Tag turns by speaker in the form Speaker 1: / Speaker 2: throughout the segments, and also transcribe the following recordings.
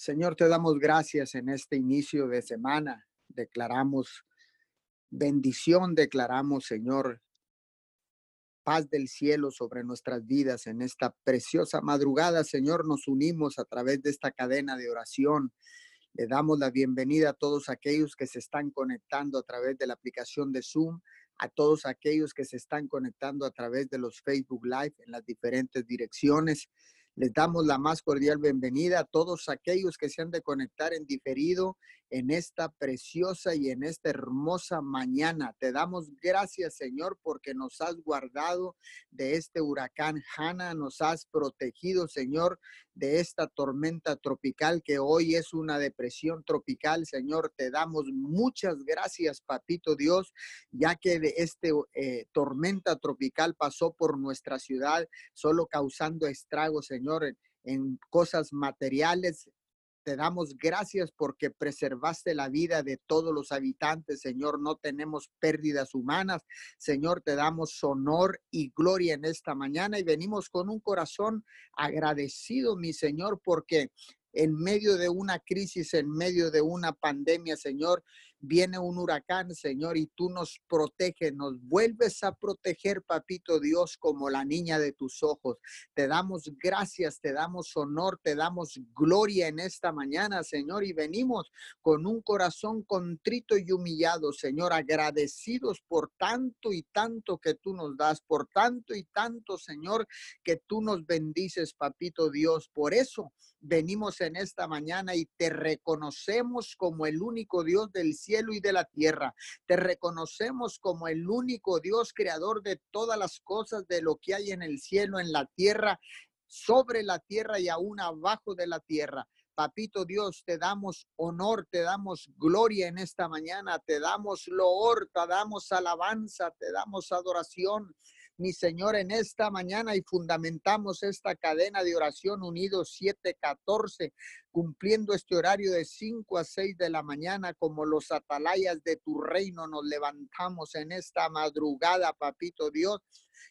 Speaker 1: Señor, te damos gracias en este inicio de semana. Declaramos bendición, declaramos, Señor, paz del cielo sobre nuestras vidas en esta preciosa madrugada. Señor, nos unimos a través de esta cadena de oración. Le damos la bienvenida a todos aquellos que se están conectando a través de la aplicación de Zoom, a todos aquellos que se están conectando a través de los Facebook Live en las diferentes direcciones. Les damos la más cordial bienvenida a todos aquellos que se han de conectar en diferido en esta preciosa y en esta hermosa mañana. Te damos gracias, Señor, porque nos has guardado de este huracán Hanna, nos has protegido, Señor, de esta tormenta tropical que hoy es una depresión tropical. Señor, te damos muchas gracias, Papito Dios, ya que de este eh, tormenta tropical pasó por nuestra ciudad, solo causando estragos, Señor, en cosas materiales, te damos gracias porque preservaste la vida de todos los habitantes, Señor. No tenemos pérdidas humanas. Señor, te damos honor y gloria en esta mañana y venimos con un corazón agradecido, mi Señor, porque en medio de una crisis, en medio de una pandemia, Señor, viene un huracán, Señor, y tú nos proteges, nos vuelves a proteger, papito Dios, como la niña de tus ojos. Te damos gracias, te damos honor, te damos gloria en esta mañana, Señor, y venimos con un corazón contrito y humillado, Señor, agradecidos por tanto y tanto que tú nos das, por tanto y tanto, Señor, que tú nos bendices, papito Dios. Por eso venimos en esta mañana y te reconocemos como el único Dios del cielo cielo y de la tierra. Te reconocemos como el único Dios creador de todas las cosas, de lo que hay en el cielo, en la tierra, sobre la tierra y aún abajo de la tierra. Papito Dios, te damos honor, te damos gloria en esta mañana, te damos loor, te damos alabanza, te damos adoración mi Señor, en esta mañana y fundamentamos esta cadena de oración unidos 714, cumpliendo este horario de 5 a 6 de la mañana como los atalayas de tu reino. Nos levantamos en esta madrugada, papito Dios,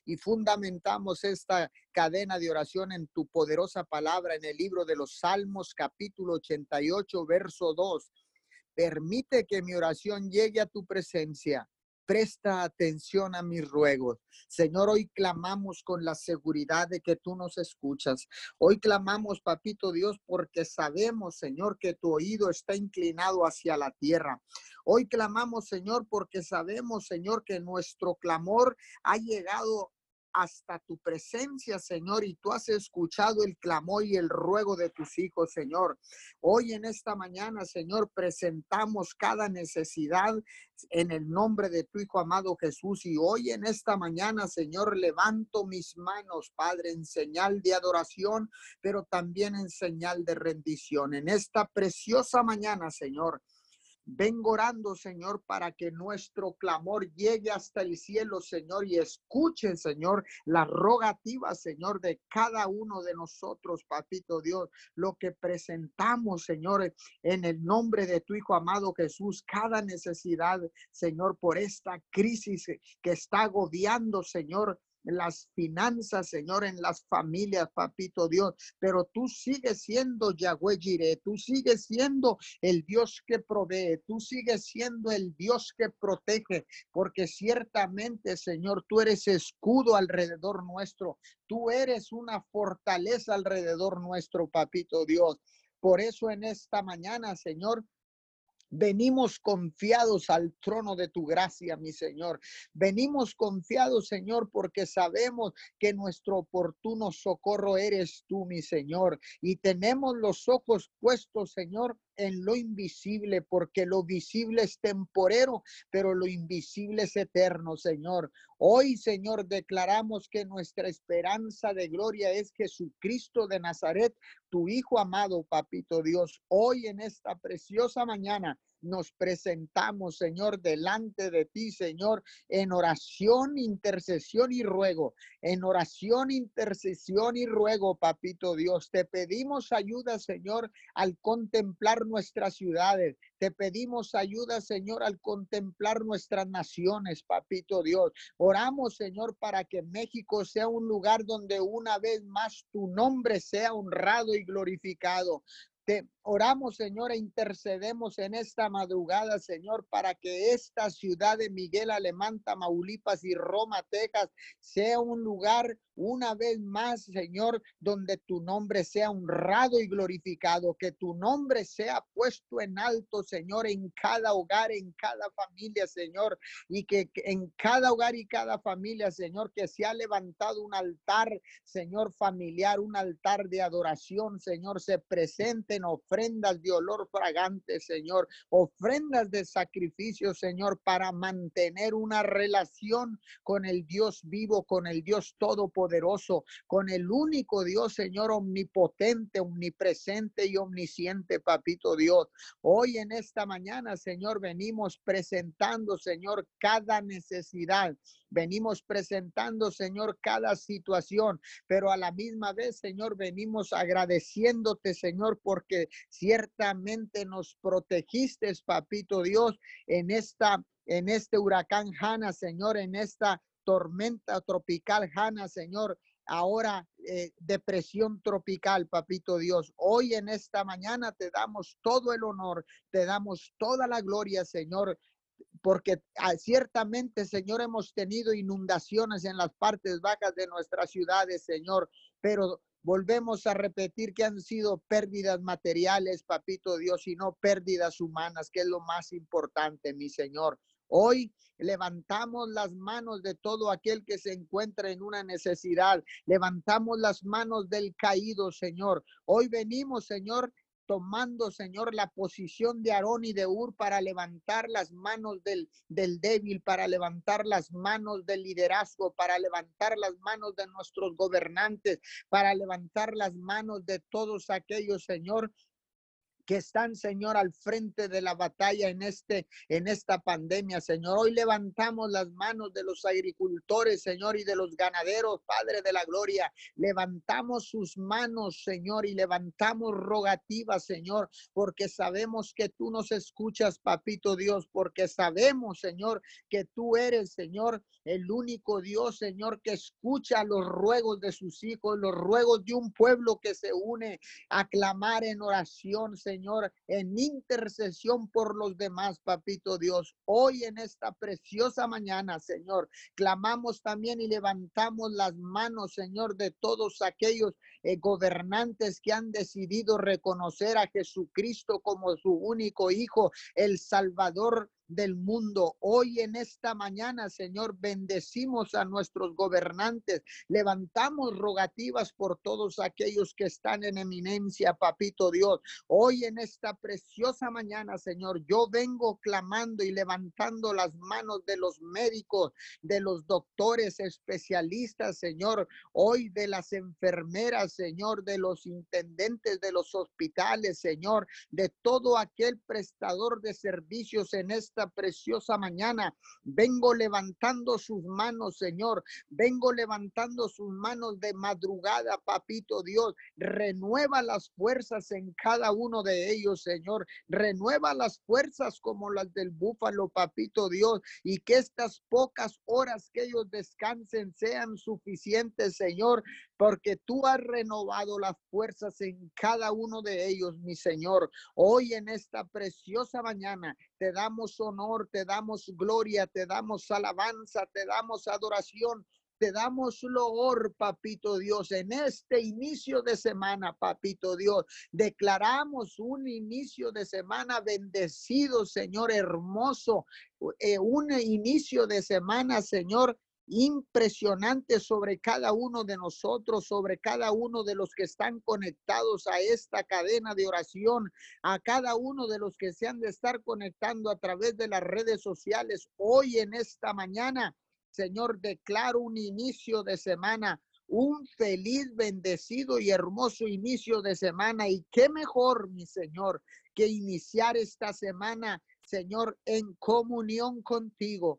Speaker 1: y fundamentamos esta cadena de oración en tu poderosa palabra en el libro de los Salmos, capítulo 88, verso 2. Permite que mi oración llegue a tu presencia Presta atención a mis ruegos. Señor, hoy clamamos con la seguridad de que tú nos escuchas. Hoy clamamos, papito Dios, porque sabemos, Señor, que tu oído está inclinado hacia la tierra. Hoy clamamos, Señor, porque sabemos, Señor, que nuestro clamor ha llegado hasta tu presencia, Señor, y tú has escuchado el clamor y el ruego de tus hijos, Señor. Hoy en esta mañana, Señor, presentamos cada necesidad en el nombre de tu Hijo amado Jesús. Y hoy en esta mañana, Señor, levanto mis manos, Padre, en señal de adoración, pero también en señal de rendición. En esta preciosa mañana, Señor. Vengo orando, Señor, para que nuestro clamor llegue hasta el cielo, Señor, y escuchen, Señor, la rogativa, Señor, de cada uno de nosotros, Papito Dios, lo que presentamos, Señor, en el nombre de tu Hijo amado Jesús, cada necesidad, Señor, por esta crisis que está agobiando, Señor, las finanzas, Señor, en las familias, papito Dios. Pero tú sigues siendo Yahweh Jireh, tú sigues siendo el Dios que provee, tú sigues siendo el Dios que protege, porque ciertamente, Señor, tú eres escudo alrededor nuestro, tú eres una fortaleza alrededor nuestro, papito Dios. Por eso en esta mañana, Señor, Venimos confiados al trono de tu gracia, mi Señor. Venimos confiados, Señor, porque sabemos que nuestro oportuno socorro eres tú, mi Señor. Y tenemos los ojos puestos, Señor, en lo invisible, porque lo visible es temporero, pero lo invisible es eterno, Señor. Hoy, Señor, declaramos que nuestra esperanza de gloria es Jesucristo de Nazaret, tu Hijo amado, Papito Dios. Hoy en esta preciosa mañana nos presentamos, Señor, delante de ti, Señor, en oración, intercesión y ruego. En oración, intercesión y ruego, Papito Dios. Te pedimos ayuda, Señor, al contemplar nuestras ciudades. Te pedimos ayuda, Señor, al contemplar nuestras naciones, Papito Dios. Oramos, Señor, para que México sea un lugar donde una vez más tu nombre sea honrado y glorificado. Oramos, Señor, e intercedemos en esta madrugada, Señor, para que esta ciudad de Miguel Alemán, Tamaulipas y Roma, Texas, sea un lugar una vez más, Señor, donde tu nombre sea honrado y glorificado, que tu nombre sea puesto en alto, Señor, en cada hogar, en cada familia, Señor, y que en cada hogar y cada familia, Señor, que se ha levantado un altar, Señor, familiar, un altar de adoración, Señor, se ofrendas de olor fragante, Señor, ofrendas de sacrificio, Señor, para mantener una relación con el Dios vivo, con el Dios todopoderoso poderoso, con el único Dios, Señor, omnipotente, omnipresente y omnisciente, papito Dios. Hoy en esta mañana, Señor, venimos presentando, Señor, cada necesidad. Venimos presentando, Señor, cada situación, pero a la misma vez, Señor, venimos agradeciéndote, Señor, porque ciertamente nos protegiste, papito Dios, en esta en este huracán Hanna, Señor, en esta tormenta tropical Hanna, Señor. Ahora eh, depresión tropical, papito Dios. Hoy en esta mañana te damos todo el honor, te damos toda la gloria, Señor, porque ah, ciertamente, Señor, hemos tenido inundaciones en las partes bajas de nuestras ciudades, Señor, pero volvemos a repetir que han sido pérdidas materiales, papito Dios, y no pérdidas humanas, que es lo más importante, mi Señor. Hoy levantamos las manos de todo aquel que se encuentra en una necesidad. Levantamos las manos del caído, Señor. Hoy venimos, Señor, tomando, Señor, la posición de Aarón y de Ur para levantar las manos del, del débil, para levantar las manos del liderazgo, para levantar las manos de nuestros gobernantes, para levantar las manos de todos aquellos, Señor, que están, Señor, al frente de la batalla en este en esta pandemia, Señor. Hoy levantamos las manos de los agricultores, Señor, y de los ganaderos, Padre de la gloria. Levantamos sus manos, Señor, y levantamos rogativas, Señor, porque sabemos que tú nos escuchas, papito Dios, porque sabemos, Señor, que tú eres, Señor, el único Dios, Señor, que escucha los ruegos de sus hijos, los ruegos de un pueblo que se une a clamar en oración, Señor Señor, en intercesión por los demás, papito Dios. Hoy en esta preciosa mañana, Señor, clamamos también y levantamos las manos, Señor, de todos aquellos eh, gobernantes que han decidido reconocer a Jesucristo como su único Hijo, el Salvador del mundo. Hoy en esta mañana, Señor, bendecimos a nuestros gobernantes, levantamos rogativas por todos aquellos que están en eminencia, papito Dios. Hoy en esta preciosa mañana, Señor, yo vengo clamando y levantando las manos de los médicos, de los doctores especialistas, Señor, hoy de las enfermeras, Señor, de los intendentes de los hospitales, Señor, de todo aquel prestador de servicios en esta preciosa mañana. Vengo levantando sus manos, Señor. Vengo levantando sus manos de madrugada, papito Dios. Renueva las fuerzas en cada uno de ellos, Señor. Renueva las fuerzas como las del búfalo, papito Dios. Y que estas pocas horas que ellos descansen sean suficientes, Señor, porque tú has renovado las fuerzas en cada uno de ellos, mi Señor. Hoy en esta preciosa mañana te damos honor, te damos gloria, te damos alabanza, te damos adoración. Te damos loor, papito Dios, en este inicio de semana, papito Dios. Declaramos un inicio de semana bendecido, Señor, hermoso. Eh, un inicio de semana, Señor, impresionante sobre cada uno de nosotros, sobre cada uno de los que están conectados a esta cadena de oración, a cada uno de los que se han de estar conectando a través de las redes sociales hoy en esta mañana. Señor, declaro un inicio de semana, un feliz, bendecido y hermoso inicio de semana. Y qué mejor, mi Señor, que iniciar esta semana, Señor, en comunión contigo,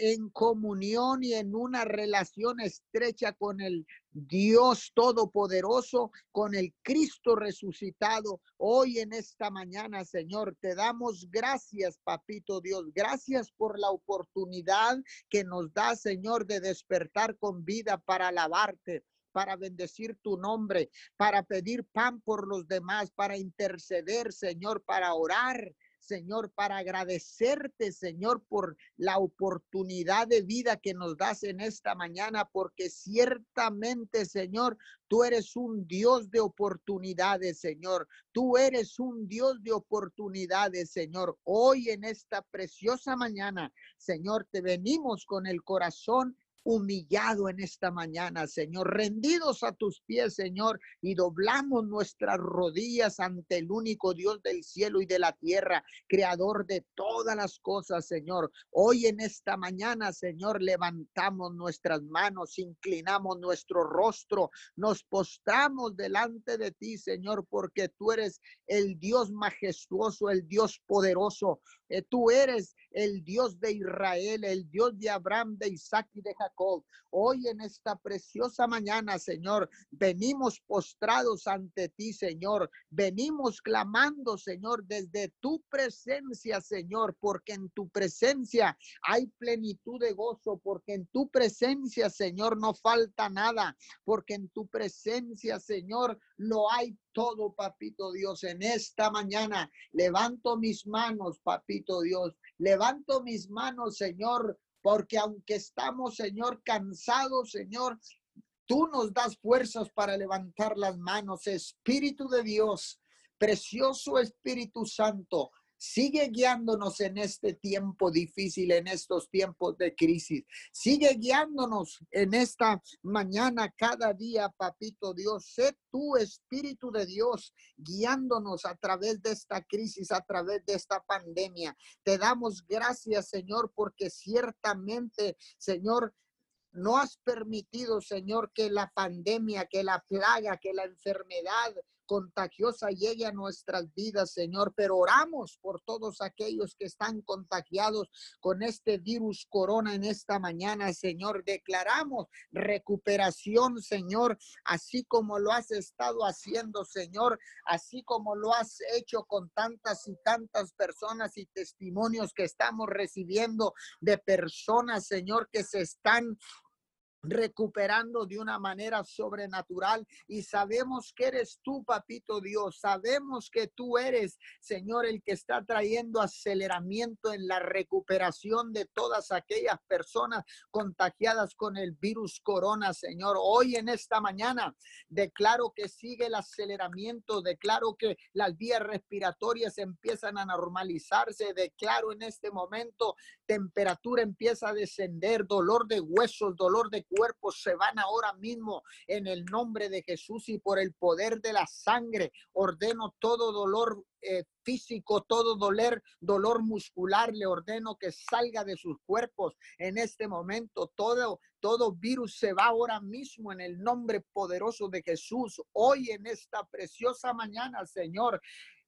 Speaker 1: en comunión y en una relación estrecha con el Dios Todopoderoso, con el Cristo resucitado. Hoy en esta mañana, Señor, te damos gracias, papito Dios. Gracias por la oportunidad que nos da, Señor, de despertar con vida para alabarte. para bendecir tu nombre, para pedir pan por los demás, para interceder, Señor, para orar, Señor, para agradecerte, Señor, por la oportunidad de vida que nos das en esta mañana, porque ciertamente, Señor, tú eres un Dios de oportunidades, Señor. Tú eres un Dios de oportunidades, Señor. Hoy en esta preciosa mañana, Señor, te venimos con el corazón humillado en esta mañana, Señor, rendidos a tus pies, Señor, y doblamos nuestras rodillas ante el único Dios del cielo y de la tierra, creador de todas las cosas, Señor. Hoy en esta mañana, Señor, levantamos nuestras manos, inclinamos nuestro rostro, nos postramos delante de ti, Señor, porque tú eres el Dios majestuoso, el Dios poderoso. Eh, tú eres el Dios de Israel, el Dios de Abraham, de Isaac y de Jacob. Hoy en esta preciosa mañana, Señor, venimos postrados ante ti, Señor. Venimos clamando, Señor, desde tu presencia, Señor, porque en tu presencia hay plenitud de gozo, porque en tu presencia, Señor, no falta nada, porque en tu presencia, Señor, lo hay todo, papito Dios. En esta mañana levanto mis manos, papito Dios. Levanto mis manos, Señor, porque aunque estamos, Señor, cansados, Señor, tú nos das fuerzas para levantar las manos. Espíritu de Dios, precioso Espíritu Santo, Sigue guiándonos en este tiempo difícil, en estos tiempos de crisis. Sigue guiándonos en esta mañana, cada día, papito Dios. Sé tu Espíritu de Dios guiándonos a través de esta crisis, a través de esta pandemia. Te damos gracias, Señor, porque ciertamente, Señor, no has permitido, Señor, que la pandemia, que la plaga, que la enfermedad contagiosa llegue a nuestras vidas, Señor, pero oramos por todos aquellos que están contagiados con este virus corona en esta mañana, Señor. Declaramos recuperación, Señor, así como lo has estado haciendo, Señor, así como lo has hecho con tantas y tantas personas y testimonios que estamos recibiendo de personas, Señor, que se están recuperando de una manera sobrenatural y sabemos que eres tú, papito Dios, sabemos que tú eres, Señor, el que está trayendo aceleramiento en la recuperación de todas aquellas personas contagiadas con el virus corona, Señor. Hoy en esta mañana declaro que sigue el aceleramiento, declaro que las vías respiratorias empiezan a normalizarse, declaro en este momento temperatura empieza a descender, dolor de huesos, dolor de cuerpos se van ahora mismo en el nombre de Jesús y por el poder de la sangre. Ordeno todo dolor eh, físico, todo dolor, dolor muscular, le ordeno que salga de sus cuerpos en este momento. Todo, todo virus se va ahora mismo en el nombre poderoso de Jesús. Hoy en esta preciosa mañana, Señor.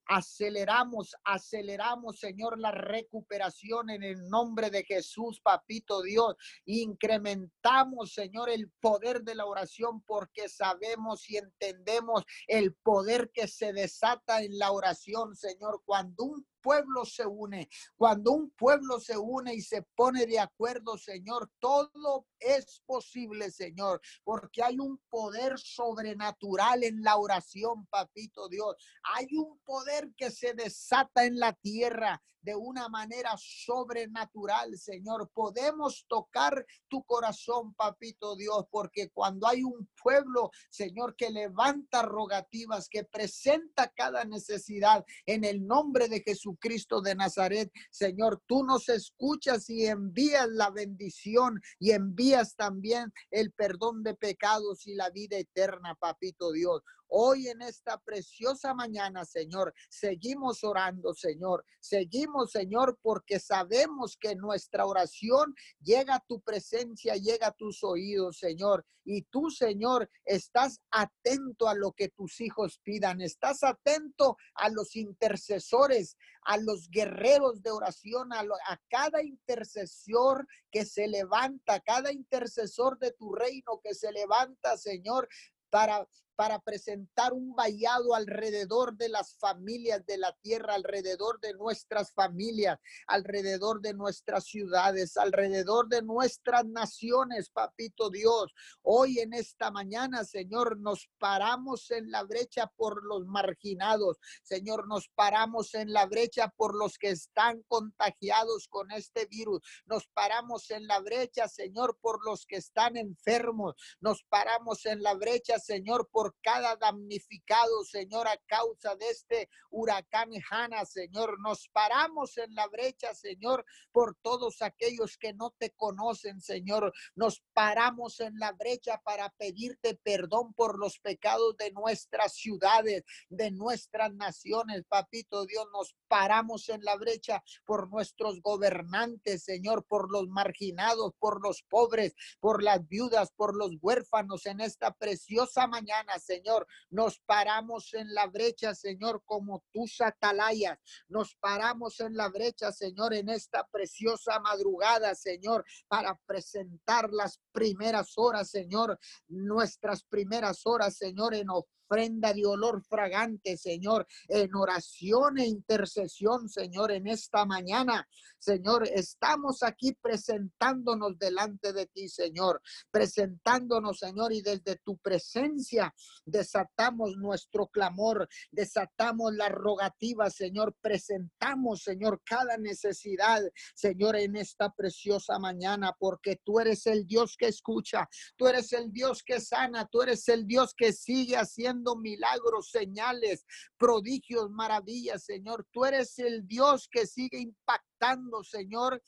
Speaker 1: Aceleramos, aceleramos, Señor, la recuperación en el nombre de Jesús, Papito Dios. Incrementamos, Señor, el poder de la oración porque sabemos y entendemos el poder que se desata en la oración, Señor. Cuando un pueblo se une, cuando un pueblo se une y se pone de acuerdo, Señor, todo es posible, Señor, porque hay un poder sobrenatural en la oración, papito Dios. Hay un poder que se desata en la tierra de una manera sobrenatural, Señor. Podemos tocar tu corazón, papito Dios, porque cuando hay un pueblo, Señor, que levanta rogativas, que presenta cada necesidad en el nombre de Jesucristo de Nazaret, Señor, tú nos escuchas y envías la bendición y envías también el perdón de pecados y la vida eterna, papito Dios. Hoy en esta preciosa mañana, Señor, seguimos orando, Señor. Seguimos, Señor, porque sabemos que nuestra oración llega a tu presencia, llega a tus oídos, Señor. Y tú, Señor, estás atento a lo que tus hijos pidan. Estás atento a los intercesores, a los guerreros de oración, a, a cada intercesor que se levanta, cada intercesor de tu reino que se levanta, Señor, para para presentar un vallado alrededor de las familias de la tierra, alrededor de nuestras familias, alrededor de nuestras ciudades, alrededor de nuestras naciones, papito Dios. Hoy en esta mañana, Señor, nos paramos en la brecha por los marginados. Señor, nos paramos en la brecha por los que están contagiados con este virus. Nos paramos en la brecha, Señor, por los que están enfermos. Nos paramos en la brecha, Señor, por cada damnificado, Señor, a causa de este huracán Hanna, Señor. Nos paramos en la brecha, Señor, por todos aquellos que no te conocen, Señor. Nos paramos en la brecha para pedirte perdón por los pecados de nuestras ciudades, de nuestras naciones, papito Dios. Nos paramos en la brecha por nuestros gobernantes, Señor, por los marginados, por los pobres, por las viudas, por los huérfanos en esta preciosa mañana, Señor. Nos paramos en la brecha, Señor, como tus atalayas. Nos paramos en la brecha, Señor, en esta preciosa madrugada, Señor, para presentar las primeras horas, Señor, nuestras primeras horas, Señor, en de olor fragante, Señor, en oración e intercesión, Señor, en esta mañana. Señor, estamos aquí presentándonos delante de ti, Señor, presentándonos, Señor, y desde tu presencia desatamos nuestro clamor, desatamos la rogativa, Señor, presentamos, Señor, cada necesidad, Señor, en esta preciosa mañana, porque tú eres el Dios que escucha, tú eres el Dios que sana, tú eres el Dios que sigue haciendo milagros, señales, prodigios, maravillas, Señor. Tú eres el Dios que sigue impactando, Señor,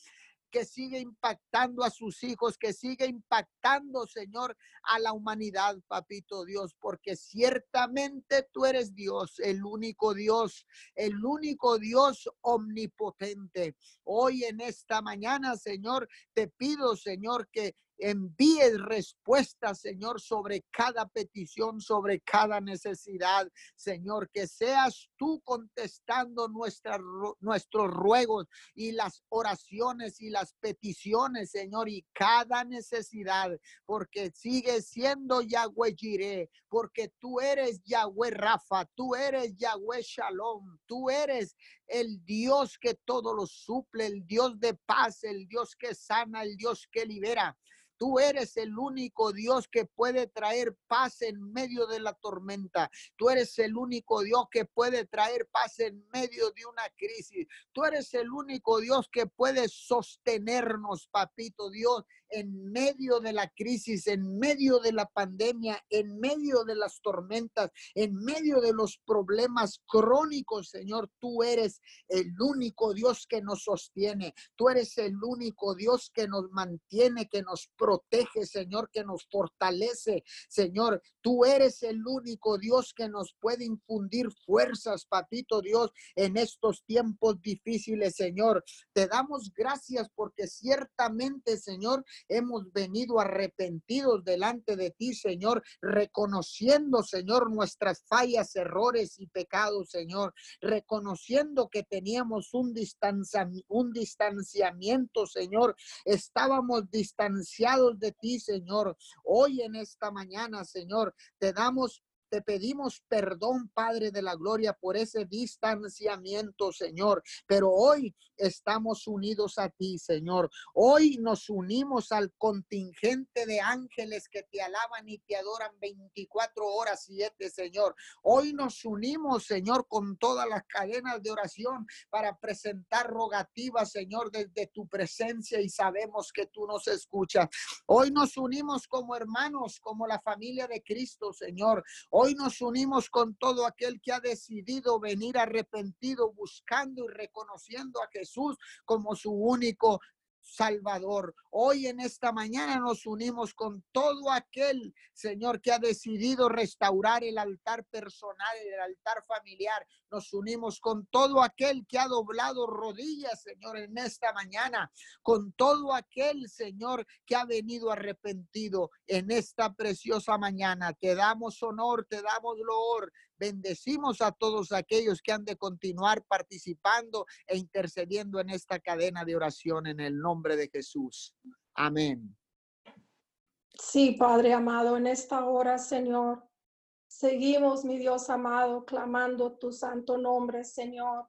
Speaker 1: que sigue impactando a sus hijos, que sigue impactando, Señor, a la humanidad, papito Dios, porque ciertamente tú eres Dios, el único Dios, el único Dios omnipotente. Hoy en esta mañana, Señor, te pido, Señor, que envíes respuestas, Señor, sobre cada petición, sobre cada necesidad, Señor, que seas tú contestando nuestras, nuestros ruegos y las oraciones y las peticiones, Señor, y cada necesidad, porque sigue siendo Yahweh Jireh, porque tú eres Yahweh Rafa, tú eres Yahweh Shalom, tú eres el Dios que todo lo suple, el Dios de paz, el Dios que sana, el Dios que libera. Tú eres el único Dios que puede traer paz en medio de la tormenta. Tú eres el único Dios que puede traer paz en medio de una crisis. Tú eres el único Dios que puede sostenernos, papito Dios, en medio de la crisis, en medio de la pandemia, en medio de las tormentas, en medio de los problemas crónicos, Señor. Tú eres el único Dios que nos sostiene. Tú eres el único Dios que nos mantiene, que nos protege, Señor, que nos fortalece, Señor. Tú eres el único Dios que nos puede infundir fuerzas, papito Dios, en estos tiempos difíciles, Señor. Te damos gracias porque ciertamente, Señor, hemos venido arrepentidos delante de ti, Señor, reconociendo, Señor, nuestras fallas, errores y pecados, Señor, reconociendo que teníamos un, un distanciamiento, Señor. Estábamos distanciados de ti, Señor. Hoy en esta mañana, Señor, te damos te pedimos perdón, Padre de la Gloria, por ese distanciamiento, Señor. Pero hoy estamos unidos a ti, Señor. Hoy nos unimos al contingente de ángeles que te alaban y te adoran 24 horas, 7, Señor. Hoy nos unimos, Señor, con todas las cadenas de oración para presentar rogativas, Señor, desde tu presencia y sabemos que tú nos escuchas. Hoy nos unimos como hermanos, como la familia de Cristo, Señor. Hoy nos unimos con todo aquel que ha decidido venir arrepentido, buscando y reconociendo a Jesús como su único Salvador. Hoy en esta mañana nos unimos con todo aquel, Señor, que ha decidido restaurar el altar personal, el altar familiar. Nos unimos con todo aquel que ha doblado rodillas, Señor, en esta mañana. Con todo aquel, Señor, que ha venido arrepentido en esta preciosa mañana. Te damos honor, te damos loor, Bendecimos a todos aquellos que han de continuar participando e intercediendo en esta cadena de oración en el nombre de Jesús. Amén.
Speaker 2: Sí, Padre amado, en esta hora, Señor, Seguimos, mi Dios amado, clamando tu santo nombre, Señor.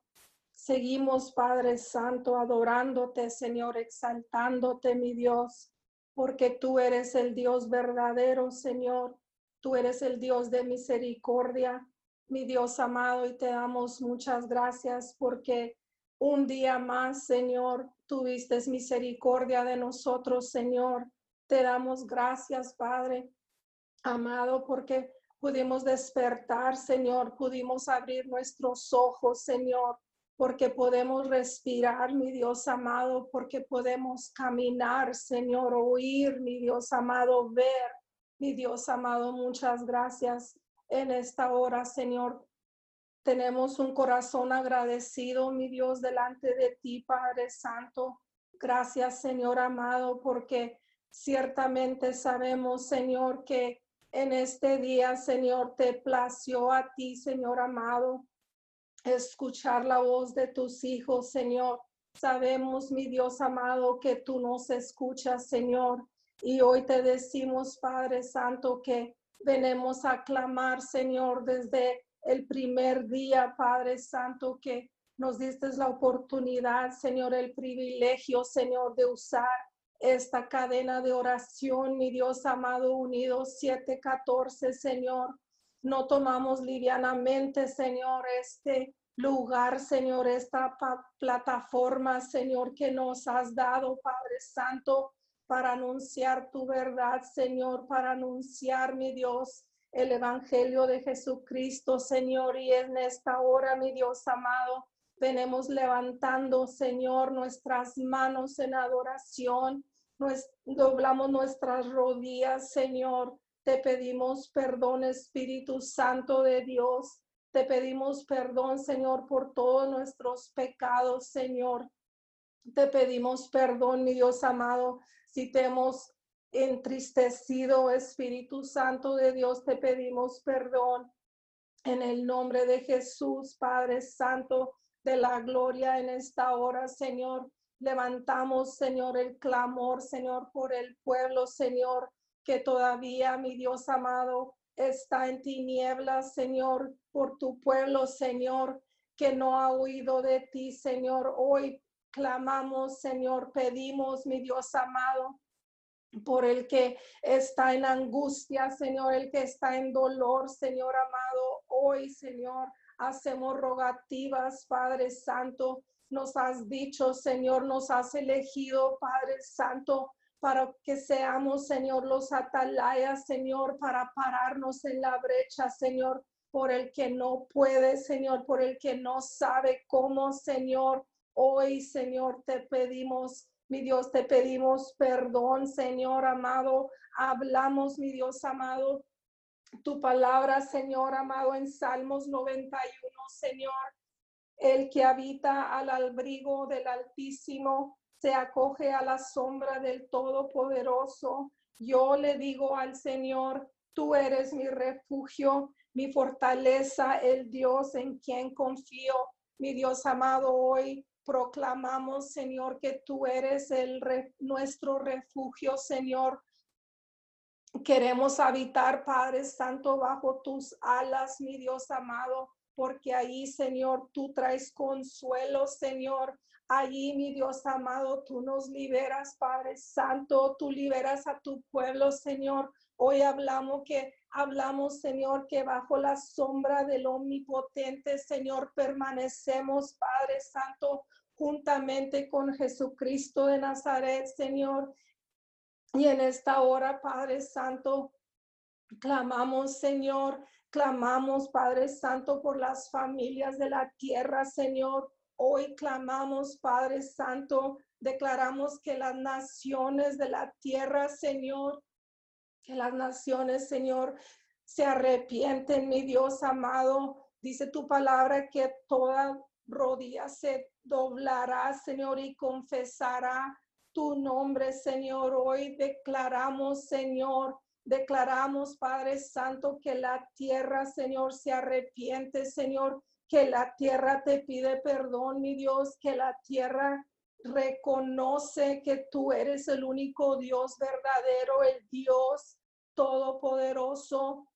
Speaker 2: Seguimos, Padre Santo, adorándote, Señor, exaltándote, mi Dios, porque tú eres el Dios verdadero, Señor. Tú eres el Dios de misericordia, mi Dios amado, y te damos muchas gracias porque un día más, Señor, tuviste misericordia de nosotros, Señor. Te damos gracias, Padre amado, porque pudimos despertar, Señor, pudimos abrir nuestros ojos, Señor, porque podemos respirar, mi Dios amado, porque podemos caminar, Señor, oír, mi Dios amado, ver, mi Dios amado, muchas gracias en esta hora, Señor. Tenemos un corazón agradecido, mi Dios, delante de ti, Padre Santo. Gracias, Señor amado, porque ciertamente sabemos, Señor, que en este día, Señor, te plació a ti, Señor amado, escuchar la voz de tus hijos, Señor. Sabemos, mi Dios amado, que tú nos escuchas, Señor. Y hoy te decimos, Padre Santo, que venimos a clamar, Señor, desde el primer día, Padre Santo, que nos diste la oportunidad, Señor, el privilegio, Señor, de usar esta cadena de oración, mi Dios amado, unidos 714, Señor. No tomamos livianamente, Señor, este lugar, Señor, esta plataforma, Señor, que nos has dado, Padre Santo, para anunciar tu verdad, Señor, para anunciar, mi Dios, el Evangelio de Jesucristo, Señor. Y en esta hora, mi Dios amado, venimos levantando, Señor, nuestras manos en adoración. Nos, doblamos nuestras rodillas, Señor. Te pedimos perdón, Espíritu Santo de Dios. Te pedimos perdón, Señor, por todos nuestros pecados, Señor. Te pedimos perdón, mi Dios amado, si te hemos entristecido, Espíritu Santo de Dios, te pedimos perdón. En el nombre de Jesús, Padre Santo de la gloria en esta hora, Señor. Levantamos, Señor, el clamor, Señor, por el pueblo, Señor, que todavía, mi Dios amado, está en tinieblas, Señor, por tu pueblo, Señor, que no ha huido de ti, Señor. Hoy clamamos, Señor, pedimos, mi Dios amado, por el que está en angustia, Señor, el que está en dolor, Señor amado. Hoy, Señor, hacemos rogativas, Padre Santo. Nos has dicho, Señor, nos has elegido, Padre Santo, para que seamos, Señor, los atalayas, Señor, para pararnos en la brecha, Señor, por el que no puede, Señor, por el que no sabe cómo, Señor. Hoy, Señor, te pedimos mi Dios, te pedimos perdón, Señor amado. Hablamos, mi Dios amado, tu palabra, Señor amado, en Salmos 91, Señor. El que habita al abrigo del Altísimo se acoge a la sombra del Todopoderoso. Yo le digo al Señor, tú eres mi refugio, mi fortaleza, el Dios en quien confío. Mi Dios amado, hoy proclamamos, Señor, que tú eres el nuestro refugio, Señor. Queremos habitar, Padre Santo, bajo tus alas, mi Dios amado, porque ahí, Señor, tú traes consuelo, Señor. Allí, mi Dios amado, tú nos liberas, Padre Santo, tú liberas a tu pueblo, Señor. Hoy hablamos que hablamos, Señor, que bajo la sombra del omnipotente, Señor, permanecemos, Padre Santo, juntamente con Jesucristo de Nazaret, Señor. Y en esta hora, Padre Santo, clamamos, Señor, clamamos, Padre Santo, por las familias de la tierra, Señor. Hoy clamamos, Padre Santo, declaramos que las naciones de la tierra, Señor, que las naciones, Señor, se arrepienten, mi Dios amado. Dice tu palabra que toda rodilla se doblará, Señor, y confesará tu nombre, Señor. Hoy declaramos, Señor, declaramos, Padre Santo, que la tierra, Señor, se arrepiente, Señor, que la tierra te pide perdón, mi Dios, que la tierra reconoce que tú eres el único Dios verdadero, el Dios todopoderoso.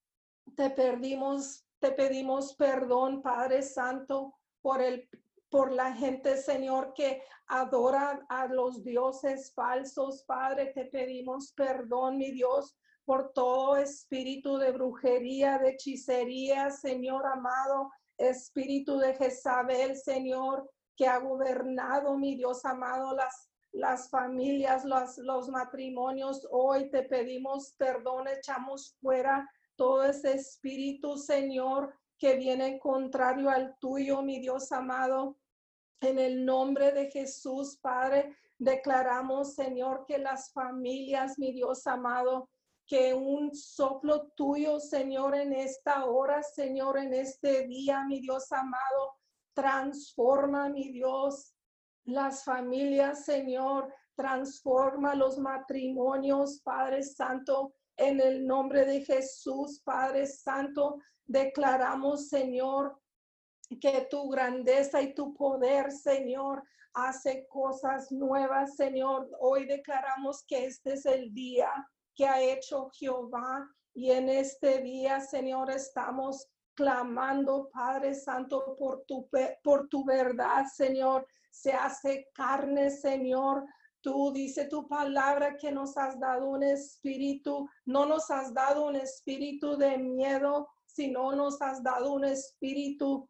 Speaker 2: te perdimos, te pedimos perdón, Padre Santo, por el por la gente, Señor, que adora a los dioses falsos. Padre, te pedimos perdón, mi Dios, por todo espíritu de brujería, de hechicería, Señor amado, espíritu de Jezabel, Señor, que ha gobernado, mi Dios amado, las, las familias, los, los matrimonios. Hoy te pedimos perdón, echamos fuera todo ese espíritu, Señor, que viene contrario al tuyo, mi Dios amado. En el nombre de Jesús, Padre, declaramos, Señor, que las familias, mi Dios amado, que un soplo tuyo, Señor, en esta hora, Señor, en este día, mi Dios amado, transforma, mi Dios, las familias, Señor, transforma los matrimonios, Padre Santo, en el nombre de Jesús, Padre Santo, declaramos, Señor, que tu grandeza y tu poder, Señor, hace cosas nuevas, Señor. Hoy declaramos que este es el día que ha hecho Jehová. Y en este día, Señor, estamos clamando, Padre Santo, por tu, por tu verdad, Señor. Se hace carne, Señor. Tú dice tu palabra que nos has dado un espíritu, no nos has dado un espíritu de miedo, sino nos has dado un espíritu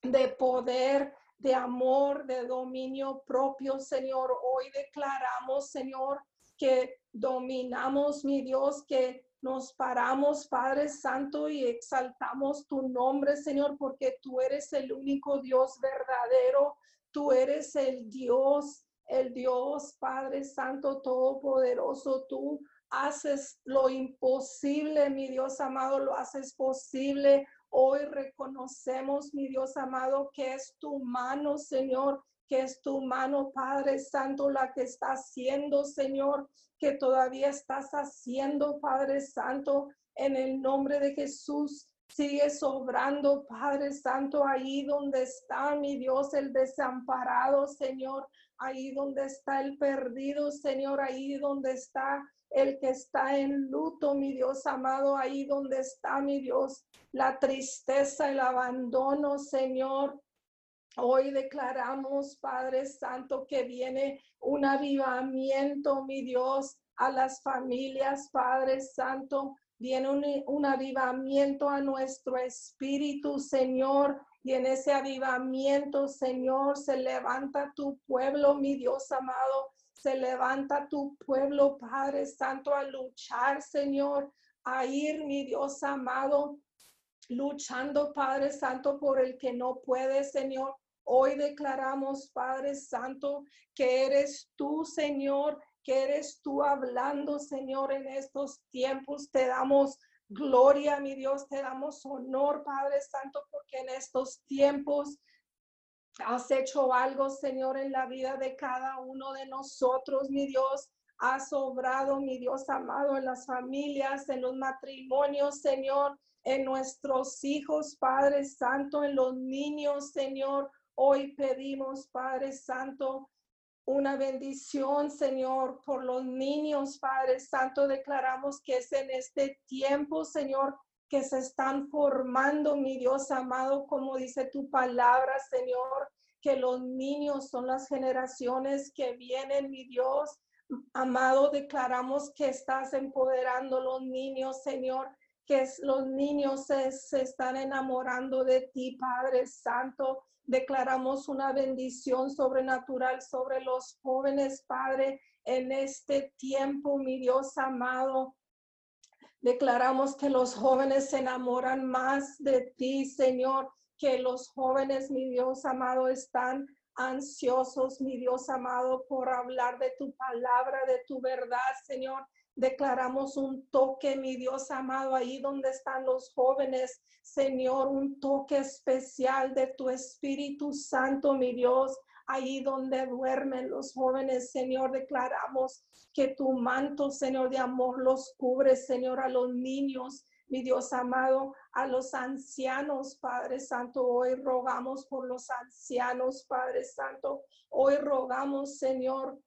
Speaker 2: de poder, de amor, de dominio propio, Señor. Hoy declaramos, Señor, que dominamos, mi Dios, que nos paramos, Padre Santo, y exaltamos tu nombre, Señor, porque tú eres el único Dios verdadero. Tú eres el Dios, el Dios, Padre Santo, todopoderoso. Tú haces lo imposible, mi Dios amado, lo haces posible. Hoy reconocemos, mi Dios amado, que es tu mano, Señor, que es tu mano, Padre Santo, la que está haciendo, Señor, que todavía estás haciendo, Padre Santo, en el nombre de Jesús. Sigue sobrando, Padre Santo, ahí donde está, mi Dios, el desamparado, Señor, ahí donde está el perdido, Señor, ahí donde está el que está en luto, mi Dios amado, ahí donde está, mi Dios, la tristeza, el abandono, Señor. Hoy declaramos, Padre Santo, que viene un avivamiento, mi Dios, a las familias, Padre Santo. Viene un, un, avivamiento a nuestro espíritu, Señor. Y en ese avivamiento, Señor, se levanta tu pueblo, mi Dios amado. Se levanta tu pueblo, Padre Santo, a luchar, Señor, a ir, mi Dios amado, luchando, Padre Santo, por el que no puede, Señor Hoy declaramos, Padre Santo, que eres tú, Señor, que eres tú hablando, Señor, en estos tiempos. Te damos gloria, mi Dios, te damos honor, Padre Santo, porque en estos tiempos has hecho algo, Señor, en la vida de cada uno de nosotros, mi Dios. Has obrado, mi Dios amado, en las familias, en los matrimonios, Señor, en nuestros hijos, Padre Santo, en los niños, Señor. Hoy pedimos, Padre Santo, una bendición, Señor, por los niños, Padre Santo. Declaramos que es en este tiempo, Señor, que se están formando, mi Dios amado, como dice tu palabra, Señor, que los niños son las generaciones que vienen, mi Dios. Amado, declaramos que estás empoderando los niños, Señor, que los niños se, están enamorando de ti, Padre Santo Declaramos una bendición sobrenatural sobre los jóvenes, Padre, en este tiempo, mi Dios amado. Declaramos que los jóvenes se enamoran más de ti, Señor, que los jóvenes, mi Dios amado, están ansiosos, mi Dios amado, por hablar de tu palabra, de tu verdad, Señor. Declaramos un toque, mi Dios amado, ahí donde están los jóvenes, Señor, un toque especial de tu Espíritu Santo, mi Dios, ahí donde duermen los jóvenes, Señor, declaramos que tu manto, Señor, de amor los cubre, Señor, a los niños, mi Dios amado, a los ancianos, Padre Santo. Hoy rogamos por los ancianos, Padre Santo. Hoy rogamos, Señor,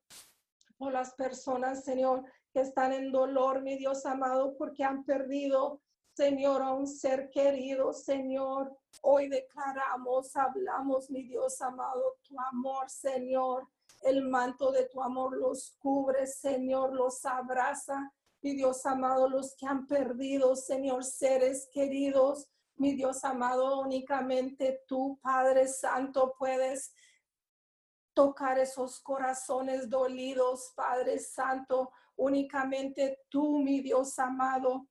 Speaker 2: por las personas, Señor, que están en dolor, mi Dios amado, porque han perdido Señor, a un ser querido, Señor. Hoy declaramos, hablamos, mi Dios amado, tu amor, Señor. El manto de tu amor los cubre, Señor, los abraza. Mi Dios amado, los que han perdido, Señor, seres queridos. Mi Dios amado, únicamente tú, Padre Santo, puedes tocar esos corazones dolidos, Padre Santo. Únicamente tú, mi Dios amado,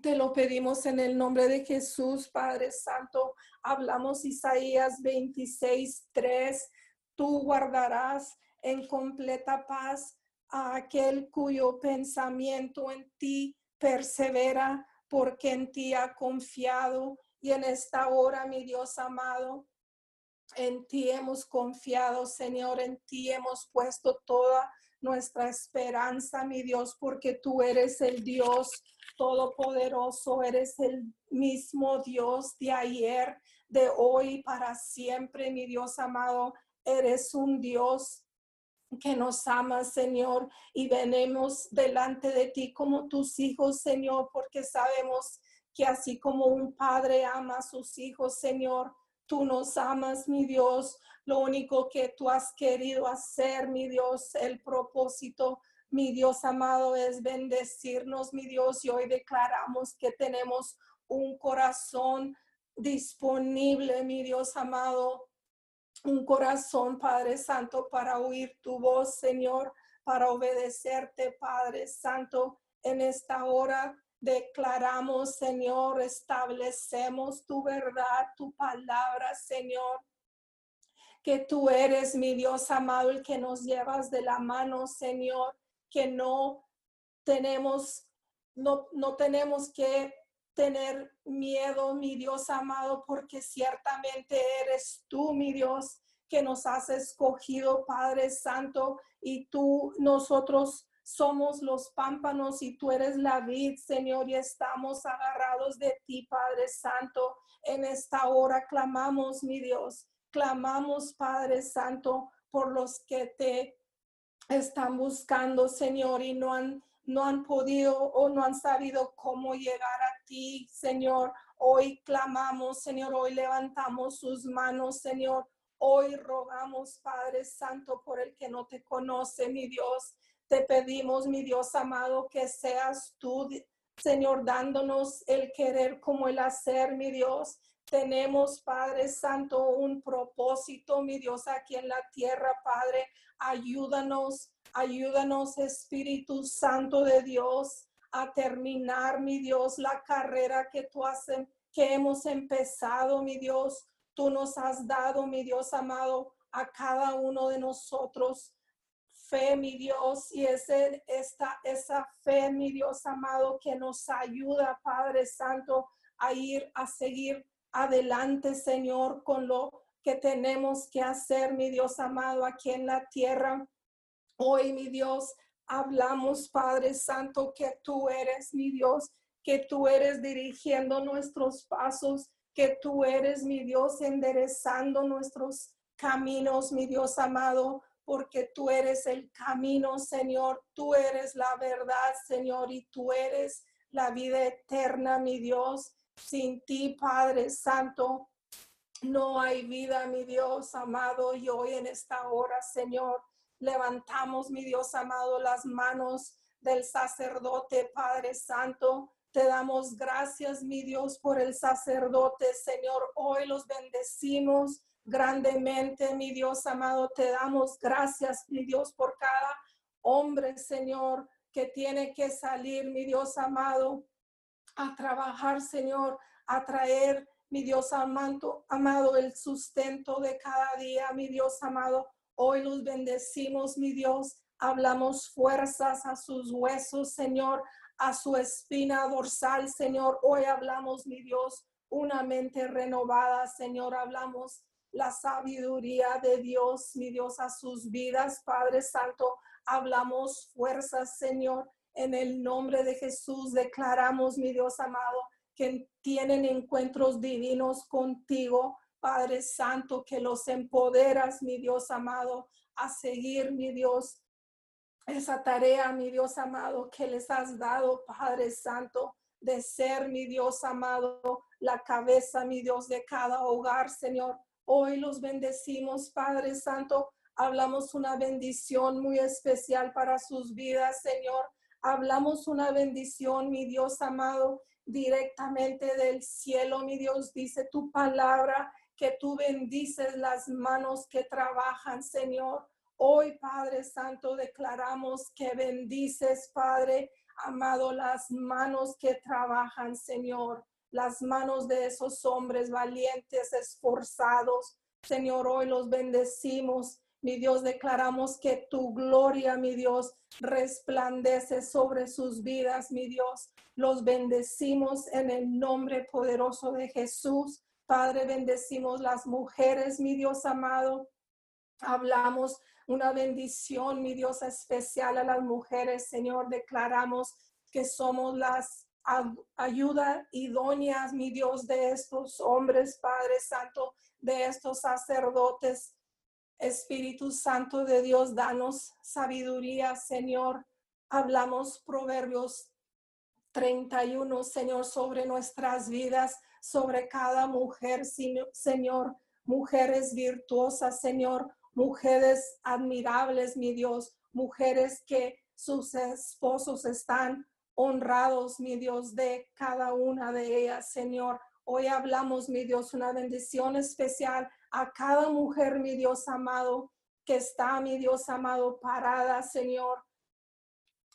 Speaker 2: te lo pedimos en el nombre de Jesús, Padre Santo. Hablamos Isaías 26, 3. Tú guardarás en completa paz a aquel cuyo pensamiento en ti persevera, porque en ti ha confiado. Y en esta hora, mi Dios amado, en ti hemos confiado, Señor, en ti hemos puesto toda nuestra esperanza, mi Dios, porque tú eres el Dios todopoderoso, eres el mismo Dios de ayer, de hoy, para siempre, mi Dios amado. Eres un Dios que nos ama, Señor, y venemos delante de ti como tus hijos, Señor, porque sabemos que así como un padre ama a sus hijos, Señor, tú nos amas, mi Dios. Lo único que tú has querido hacer, mi Dios, el propósito mi Dios amado, es bendecirnos, mi Dios, y hoy declaramos que tenemos un corazón disponible, mi Dios amado, un corazón, Padre Santo, para oír tu voz, Señor, para obedecerte, Padre Santo, en esta hora. Declaramos, Señor, establecemos tu verdad, tu palabra, Señor que tú eres mi Dios amado, el que nos llevas de la mano, Señor, que no tenemos, no, no tenemos que tener miedo, mi Dios amado, porque ciertamente eres tú, mi Dios, que nos has escogido, Padre Santo, y tú, nosotros somos los pámpanos y tú eres la vid, Señor, y estamos agarrados de ti, Padre Santo. En esta hora clamamos, mi Dios, clamamos, Padre Santo, por los que te están buscando, Señor, y no han, no han podido o no han sabido cómo llegar a ti, Señor. Hoy clamamos, Señor, hoy levantamos sus manos, Señor. Hoy rogamos, Padre Santo, por el que no te conoce, mi Dios. Te pedimos, mi Dios amado, que seas tú, Señor, dándonos el querer como el hacer, mi Dios. Tenemos, Padre Santo, un propósito, mi Dios, aquí en la tierra, Padre. Ayúdanos, ayúdanos, Espíritu Santo de Dios, a terminar, mi Dios, la carrera que tú has, em, que hemos empezado, mi Dios. Tú nos has dado, mi Dios amado, a cada uno de nosotros fe, mi Dios, y ese, esta, esa fe, mi Dios amado, que nos ayuda, Padre Santo, a ir a seguir adelante, Señor, con lo que tenemos que hacer, mi Dios amado, aquí en la tierra. Hoy, mi Dios, hablamos, Padre Santo, que tú eres mi Dios, que tú eres dirigiendo nuestros pasos, que tú eres mi Dios enderezando nuestros caminos, mi Dios amado, porque tú eres el camino, Señor, tú eres la verdad, Señor, y tú eres la vida eterna, mi Dios. Sin ti, Padre Santo, no hay vida, mi Dios amado. Y hoy en esta hora, Señor, levantamos, mi Dios amado, las manos del sacerdote, Padre Santo. Te damos gracias, mi Dios, por el sacerdote, Señor. Hoy los bendecimos grandemente, mi Dios amado. Te damos gracias, mi Dios, por cada hombre, Señor, que tiene que salir, mi Dios amado, a trabajar, Señor, a traer, mi Dios amado, amado, el sustento de cada día, mi Dios amado. Hoy los bendecimos, mi Dios. Hablamos fuerzas a sus huesos, Señor, a su espina dorsal, Señor. Hoy hablamos, mi Dios, una mente renovada, Señor. Hablamos la sabiduría de Dios, mi Dios, a sus vidas, Padre Santo. Hablamos fuerzas, Señor. En el nombre de Jesús declaramos, mi Dios amado, que tienen encuentros divinos contigo, Padre Santo, que los empoderas, mi Dios amado, a seguir, mi Dios, esa tarea, mi Dios amado, que les has dado, Padre Santo, de ser, mi Dios amado, la cabeza, mi Dios, de cada hogar, Señor. Hoy los bendecimos, Padre Santo. Hablamos una bendición muy especial para sus vidas, Señor. Hablamos una bendición, mi Dios amado, directamente del cielo, mi Dios. Dice tu palabra que tú bendices las manos que trabajan, Señor. Hoy, Padre Santo, declaramos que bendices, Padre amado, las manos que trabajan, Señor, las manos de esos hombres valientes, esforzados. Señor, hoy los bendecimos. Mi Dios, declaramos que tu gloria, mi Dios, resplandece sobre sus vidas, mi Dios. Los bendecimos en el nombre poderoso de Jesús. Padre, bendecimos las mujeres, mi Dios amado. Hablamos una bendición, mi Dios, especial a las mujeres, Señor. Declaramos que somos las ayuda idóneas, mi Dios, de estos hombres, Padre Santo, de estos sacerdotes. Espíritu Santo de Dios, danos sabiduría, Señor. Hablamos Proverbios 31, Señor, sobre nuestras vidas sobre cada mujer, Señor, mujeres virtuosas, Señor, mujeres admirables, mi Dios, mujeres que sus esposos están honrados, mi Dios, de cada una de ellas, Señor. Hoy hablamos, mi Dios, una bendición especial a cada mujer, mi Dios amado, que está, mi Dios amado, parada, Señor,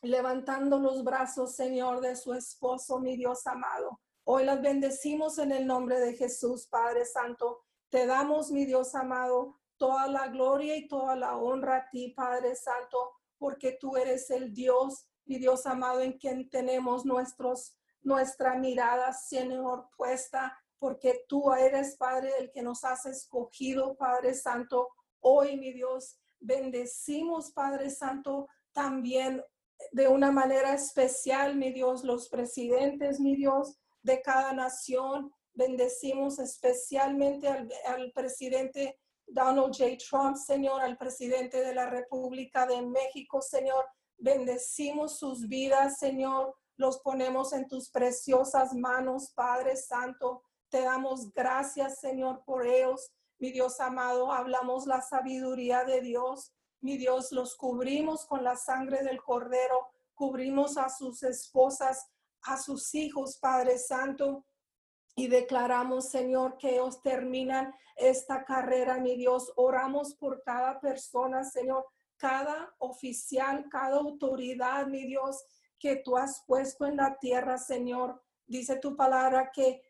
Speaker 2: levantando los brazos, Señor, de su esposo, mi Dios amado. Hoy las bendecimos en el nombre de Jesús, Padre Santo. Te damos, mi Dios amado, toda la gloria y toda la honra a ti, Padre Santo, porque tú eres el Dios, mi Dios amado, en quien tenemos nuestros, nuestra mirada, Señor, puesta, porque tú eres, Padre, el que nos has escogido, Padre Santo. Hoy, mi Dios, bendecimos, Padre Santo, también de una manera especial, mi Dios, los presidentes, mi Dios, de cada nación. Bendecimos especialmente al, presidente Donald J. Trump, Señor, al presidente de la República de México, Señor. Bendecimos sus vidas, Señor. Los ponemos en tus preciosas manos, Padre Santo. Te damos gracias, Señor, por ellos. Mi Dios amado, hablamos la sabiduría de Dios. Mi Dios, los cubrimos con la sangre del Cordero. Cubrimos a sus esposas a sus hijos, Padre Santo. Y declaramos, Señor, que ellos terminan esta carrera, mi Dios. Oramos por cada persona, Señor, cada oficial, cada autoridad, mi Dios, que tú has puesto en la tierra, Señor. Dice tu palabra que,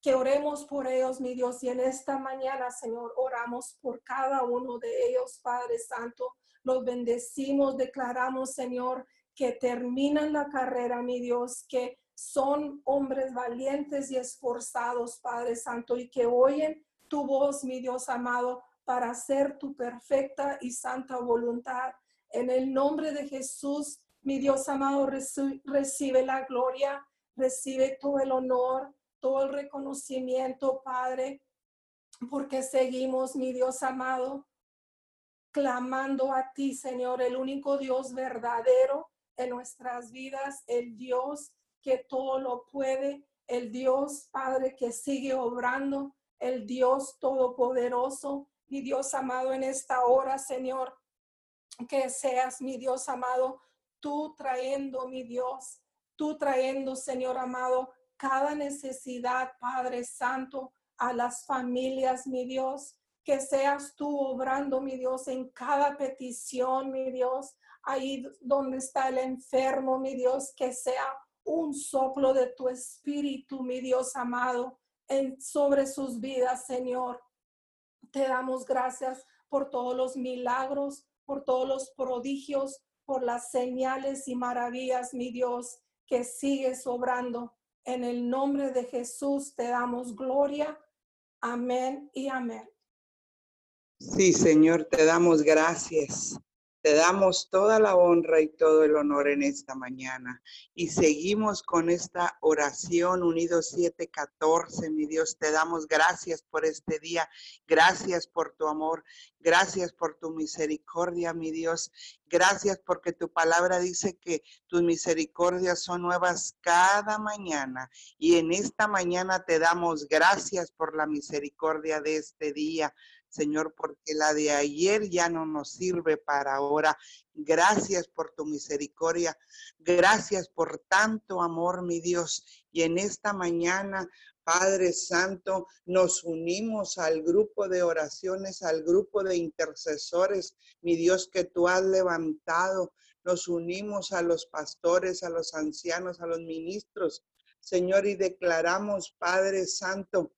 Speaker 2: que oremos por ellos, mi Dios. Y en esta mañana, Señor, oramos por cada uno de ellos, Padre Santo. Los bendecimos, declaramos, Señor, que terminan la carrera, mi Dios, que son hombres valientes y esforzados, Padre Santo, y que oyen tu voz, mi Dios amado, para hacer tu perfecta y santa voluntad. En el nombre de Jesús, mi Dios amado, recibe la gloria, recibe todo el honor, todo el reconocimiento, Padre, porque seguimos, mi Dios amado, clamando a ti, Señor, el único Dios verdadero en nuestras vidas, el Dios que todo lo puede, el Dios Padre que sigue obrando, el Dios todopoderoso, mi Dios amado en esta hora, Señor, que seas mi Dios amado, tú trayendo, mi Dios, tú trayendo, Señor amado, cada necesidad, Padre Santo, a las familias, mi Dios, que seas tú obrando, mi Dios, en cada petición, mi Dios, ahí donde está el enfermo, mi Dios, que sea un soplo de tu espíritu, mi Dios amado, en, sobre sus vidas, Señor. Te damos gracias por todos los milagros, por todos los prodigios, por las señales y maravillas, mi Dios, que sigues obrando. En el nombre de Jesús te damos gloria. Amén y amén.
Speaker 3: Sí, Señor, te damos gracias. Te damos toda la honra y todo el honor en esta mañana. Y seguimos con esta oración unidos 714, mi Dios. Te damos gracias por este día. Gracias por tu amor. Gracias por tu misericordia, mi Dios. Gracias porque tu palabra dice que tus misericordias son nuevas cada mañana. Y en esta mañana te damos gracias por la misericordia de este día. Señor, porque la de ayer ya no nos sirve para ahora. Gracias por tu misericordia. Gracias por tanto amor, mi Dios. Y en esta mañana, Padre Santo, nos unimos al grupo de oraciones, al grupo de intercesores, mi Dios, que tú has levantado. Nos unimos a los pastores, a los ancianos, a los ministros, Señor, y declaramos, Padre Santo,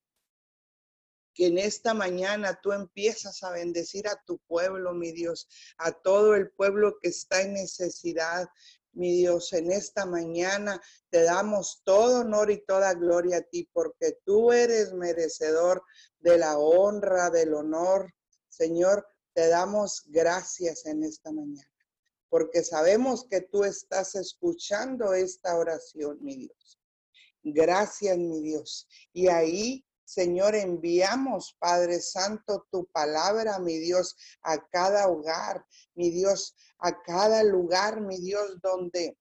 Speaker 3: que en esta mañana tú empiezas a bendecir a tu pueblo, mi Dios, a todo el pueblo que está en necesidad. Mi Dios, en esta mañana te damos todo honor y toda gloria a ti, porque tú eres merecedor de la honra, del honor. Señor, te damos gracias en esta mañana, porque sabemos que tú estás escuchando esta oración, mi Dios. Gracias, mi Dios. Y ahí Señor, enviamos, Padre Santo, tu palabra, mi Dios, a cada hogar, mi Dios, a cada lugar, mi Dios, donde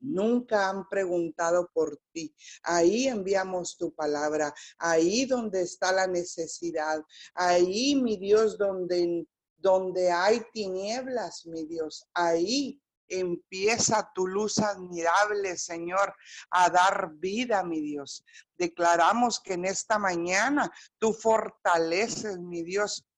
Speaker 3: nunca han preguntado por ti. Ahí enviamos tu palabra, ahí donde está la necesidad, ahí, mi Dios, donde, donde hay tinieblas, mi Dios, ahí Empieza tu luz admirable, Señor, a dar vida, mi Dios. Declaramos que en esta mañana tú fortaleces, mi Dios,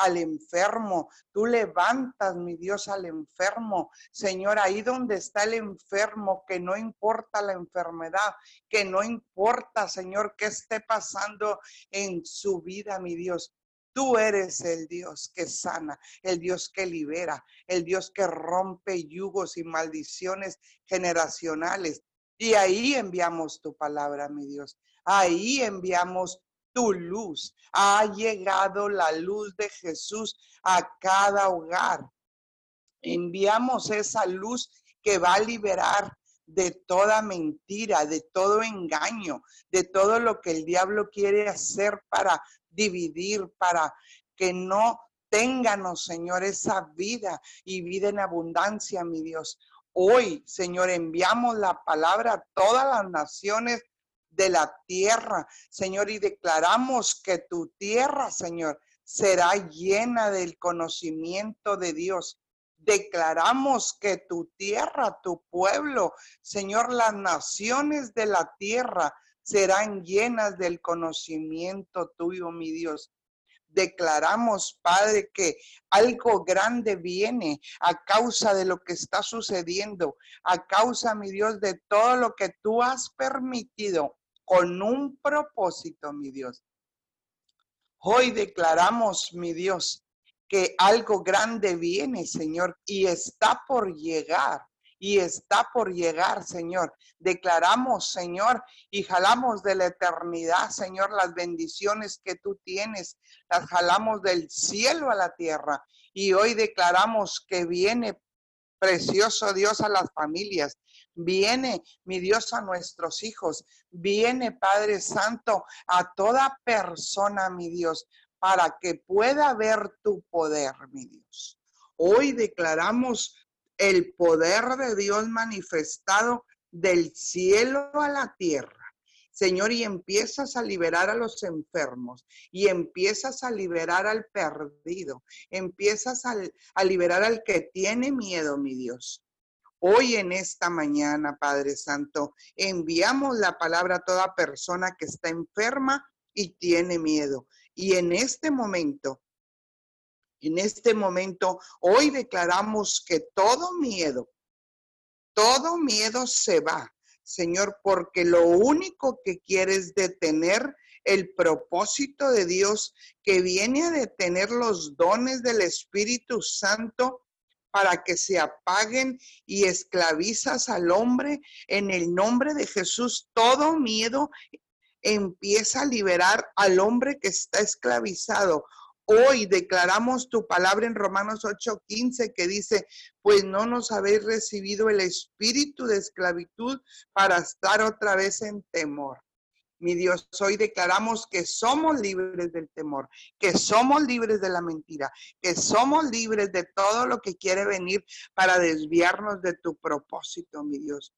Speaker 3: al enfermo. Tú levantas, mi Dios, al enfermo. Señor, ahí donde está el enfermo, que no importa la enfermedad, que no importa, Señor, qué esté pasando en su vida, mi Dios. Tú eres el Dios que sana, el Dios que libera, el Dios que rompe yugos y maldiciones generacionales. Y ahí enviamos tu palabra, mi Dios. Ahí enviamos tu luz. Ha llegado la luz de Jesús a cada hogar. Enviamos esa luz que va a liberar de toda mentira, de todo engaño, de todo lo que el diablo quiere hacer para dividir, para que no ténganos, Señor, esa vida y vida en abundancia, mi Dios. Hoy, Señor, enviamos la palabra a todas las naciones de la tierra, Señor, y declaramos que tu tierra, Señor, será llena del conocimiento de Dios. Declaramos que tu tierra, tu pueblo, Señor, las naciones de la tierra serán llenas del conocimiento tuyo, mi Dios. Declaramos, Padre, que algo grande viene a causa de lo que está sucediendo, a causa, mi Dios, de todo lo que tú has permitido con un propósito, mi Dios. Hoy declaramos, mi Dios, que algo grande viene, Señor, y está por llegar y está por llegar, Señor. Declaramos, Señor, y jalamos de la eternidad, Señor, las bendiciones que tú tienes. Las jalamos del cielo a la tierra. Y hoy declaramos que viene precioso Dios a las familias. Viene, mi Dios, a nuestros hijos. Viene, Padre Santo, a toda persona, mi Dios, para que pueda ver tu poder, mi Dios. Hoy declaramos el poder de Dios manifestado del cielo a la tierra. Señor, y empiezas a liberar a los enfermos y empiezas a liberar al perdido, empiezas a, a, liberar al que tiene miedo, mi Dios. Hoy en esta mañana, Padre Santo, enviamos la palabra a toda persona que está enferma y tiene miedo. Y en este momento en este momento, hoy declaramos que todo miedo, todo miedo se va, Señor, porque lo único que quiere es detener el propósito de Dios que viene a detener los dones del Espíritu Santo para que se apaguen y esclavizas al hombre en el nombre de Jesús. Todo miedo empieza a liberar al hombre que está esclavizado Hoy declaramos tu palabra en Romanos 8:15 que dice, pues no nos habéis recibido el espíritu de esclavitud para estar otra vez en temor. Mi Dios, hoy declaramos que somos libres del temor, que somos libres de la mentira, que somos libres de todo lo que quiere venir para desviarnos de tu propósito, mi Dios.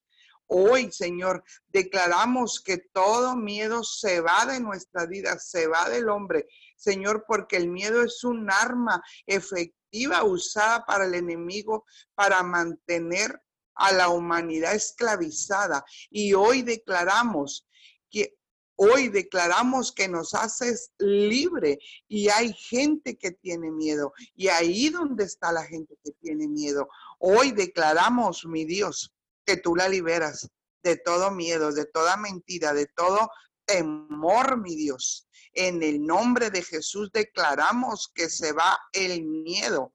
Speaker 3: Hoy, Señor, declaramos que todo miedo se va de nuestra vida, se va del hombre, Señor, porque el miedo es un arma efectiva usada para el enemigo para mantener a la humanidad esclavizada. Y hoy declaramos que Hoy declaramos que nos haces libre y hay gente que tiene miedo. Y ahí donde está la gente que tiene miedo. Hoy declaramos, mi Dios, que tú la liberas de todo miedo, de toda mentira, de todo temor, mi Dios. En el nombre de Jesús declaramos que se va el miedo,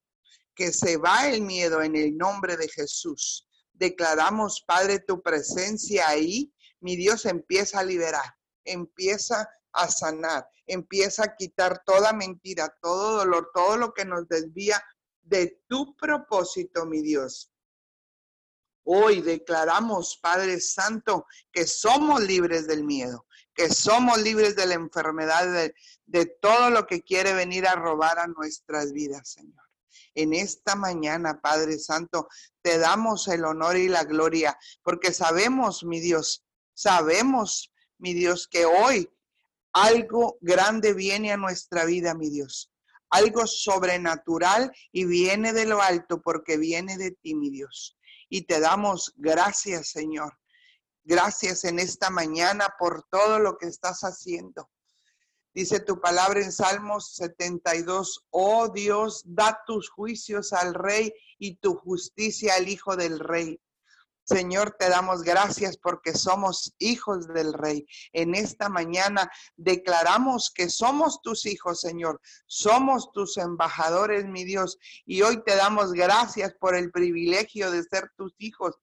Speaker 3: que se va el miedo en el nombre de Jesús. Declaramos, Padre, tu presencia ahí. Mi Dios empieza a liberar, empieza a sanar, empieza a quitar toda mentira, todo dolor, todo lo que nos desvía de tu propósito, mi Dios. Hoy declaramos, Padre Santo, que somos libres del miedo, que somos libres de la enfermedad, de, de, todo lo que quiere venir a robar a nuestras vidas, Señor. En esta mañana, Padre Santo, te damos el honor y la gloria, porque sabemos, mi Dios, sabemos, mi Dios, que hoy algo grande viene a nuestra vida, mi Dios. Algo sobrenatural y viene de lo alto porque viene de ti, mi Dios y te damos gracias, Señor. Gracias en esta mañana por todo lo que estás haciendo. Dice tu palabra en Salmos 72, oh Dios, da tus juicios al rey y tu justicia al hijo del rey. Señor, te damos gracias porque somos hijos del Rey. En esta mañana declaramos que somos tus hijos, Señor. Somos tus embajadores, mi Dios. Y hoy te damos gracias por el privilegio de ser tus hijos.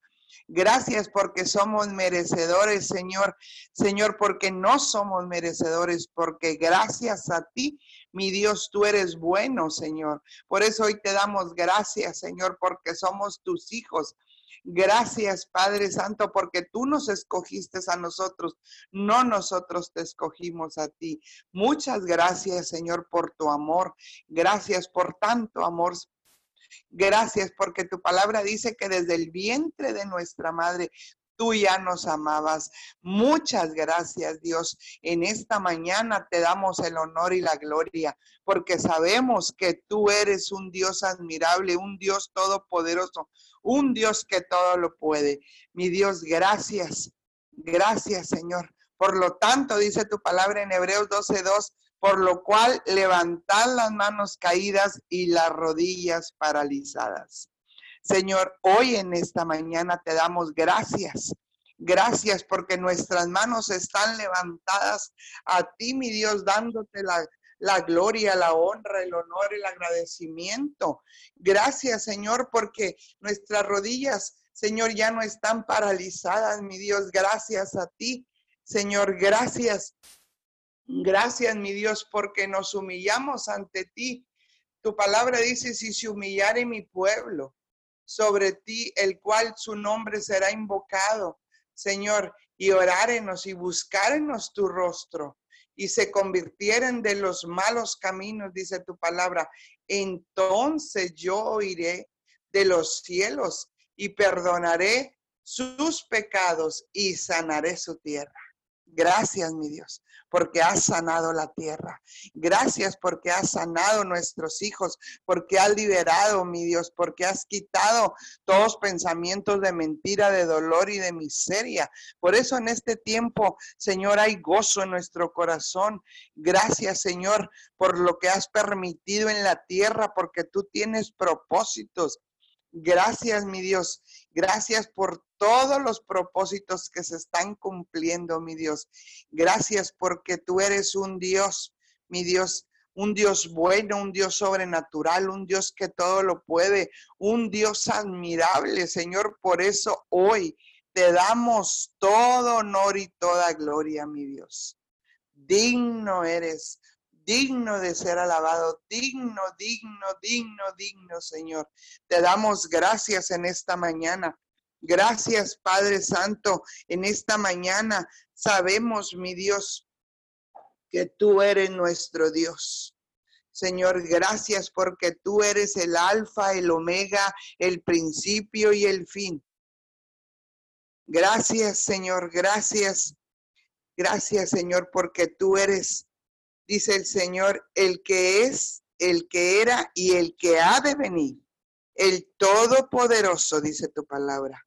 Speaker 3: Gracias porque somos merecedores, Señor. Señor, porque no somos merecedores, porque gracias a ti, mi Dios, tú eres bueno, Señor. Por eso hoy te damos gracias, Señor, porque somos tus hijos. Gracias, Padre Santo, porque tú nos escogiste a nosotros, no nosotros te escogimos a ti. Muchas gracias, Señor, por tu amor. Gracias por tanto amor. Gracias porque tu palabra dice que desde el vientre de nuestra madre tú ya nos amabas. Muchas gracias, Dios. En esta mañana te damos el honor y la gloria, porque sabemos que tú eres un Dios admirable, un Dios todopoderoso, un Dios que todo lo puede. Mi Dios, gracias. Gracias, Señor. Por lo tanto, dice tu palabra en Hebreos 12:2, por lo cual levantad las manos caídas y las rodillas paralizadas. Señor, hoy en esta mañana te damos gracias. Gracias porque nuestras manos están levantadas a ti, mi Dios, dándote la, la gloria, la honra, el honor, el agradecimiento. Gracias, Señor, porque nuestras rodillas, Señor, ya no están paralizadas, mi Dios. Gracias a ti, Señor. Gracias. Gracias, mi Dios, porque nos humillamos ante ti. Tu palabra dice, si se humillare mi pueblo, sobre ti, el cual su nombre será invocado, Señor, y orárenos y buscarenos tu rostro y se convirtieren de los malos caminos, dice tu palabra, entonces yo oiré de los cielos y perdonaré sus pecados y sanaré su tierra. Gracias, mi Dios porque has sanado la tierra. Gracias porque has sanado nuestros hijos, porque has liberado, mi Dios, porque has quitado todos pensamientos de mentira, de dolor y de miseria. Por eso en este tiempo, Señor, hay gozo en nuestro corazón. Gracias, Señor, por lo que has permitido en la tierra, porque tú tienes propósitos. Gracias, mi Dios. Gracias por todos los propósitos que se están cumpliendo, mi Dios. Gracias porque tú eres un Dios, mi Dios, un Dios bueno, un Dios sobrenatural, un Dios que todo lo puede, un Dios admirable, Señor. Por eso hoy te damos todo honor y toda gloria, mi Dios. Digno eres, digno de ser alabado, digno, digno, digno, digno, Señor. Te damos gracias en esta mañana. Gracias, Padre Santo, en esta mañana sabemos, mi Dios, que tú eres nuestro Dios. Señor, gracias porque tú eres el alfa, el omega, el principio y el fin. Gracias, Señor, gracias. Gracias, Señor, porque tú eres dice el Señor, el que es, el que era y el que ha de venir, el Todopoderoso, dice tu palabra.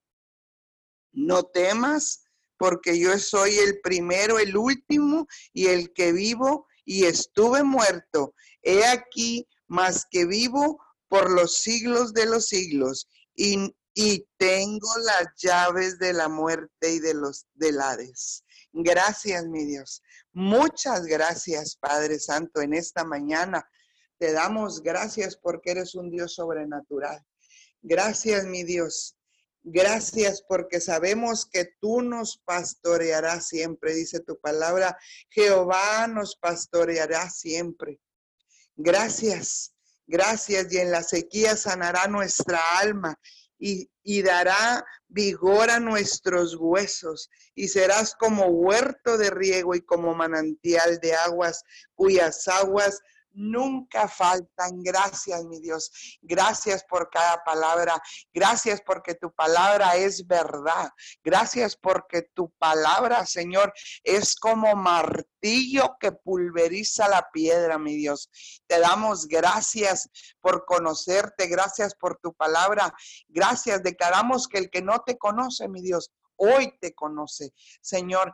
Speaker 3: No temas, porque yo soy el primero, el último y el que vivo y estuve muerto. He aquí, más que vivo por los siglos de los siglos y, y tengo las llaves de la muerte y de los del Hades. Gracias, mi Dios. Muchas gracias, Padre Santo, en esta mañana. Te damos gracias porque eres un Dios sobrenatural. Gracias, mi Dios. Gracias porque sabemos que tú nos pastorearás siempre, dice tu palabra. Jehová nos pastoreará siempre. Gracias, gracias. Y en la sequía sanará nuestra alma y, dará vigor a nuestros huesos, y serás como huerto de riego y como manantial de aguas, cuyas aguas nunca faltan. Gracias, mi Dios. Gracias por cada palabra. Gracias porque tu palabra es verdad. Gracias porque tu palabra, Señor, es como martillo que pulveriza la piedra, mi Dios. Te damos gracias por conocerte. Gracias por tu palabra. Gracias. Declaramos que el que no te conoce, mi Dios, hoy te conoce. Señor,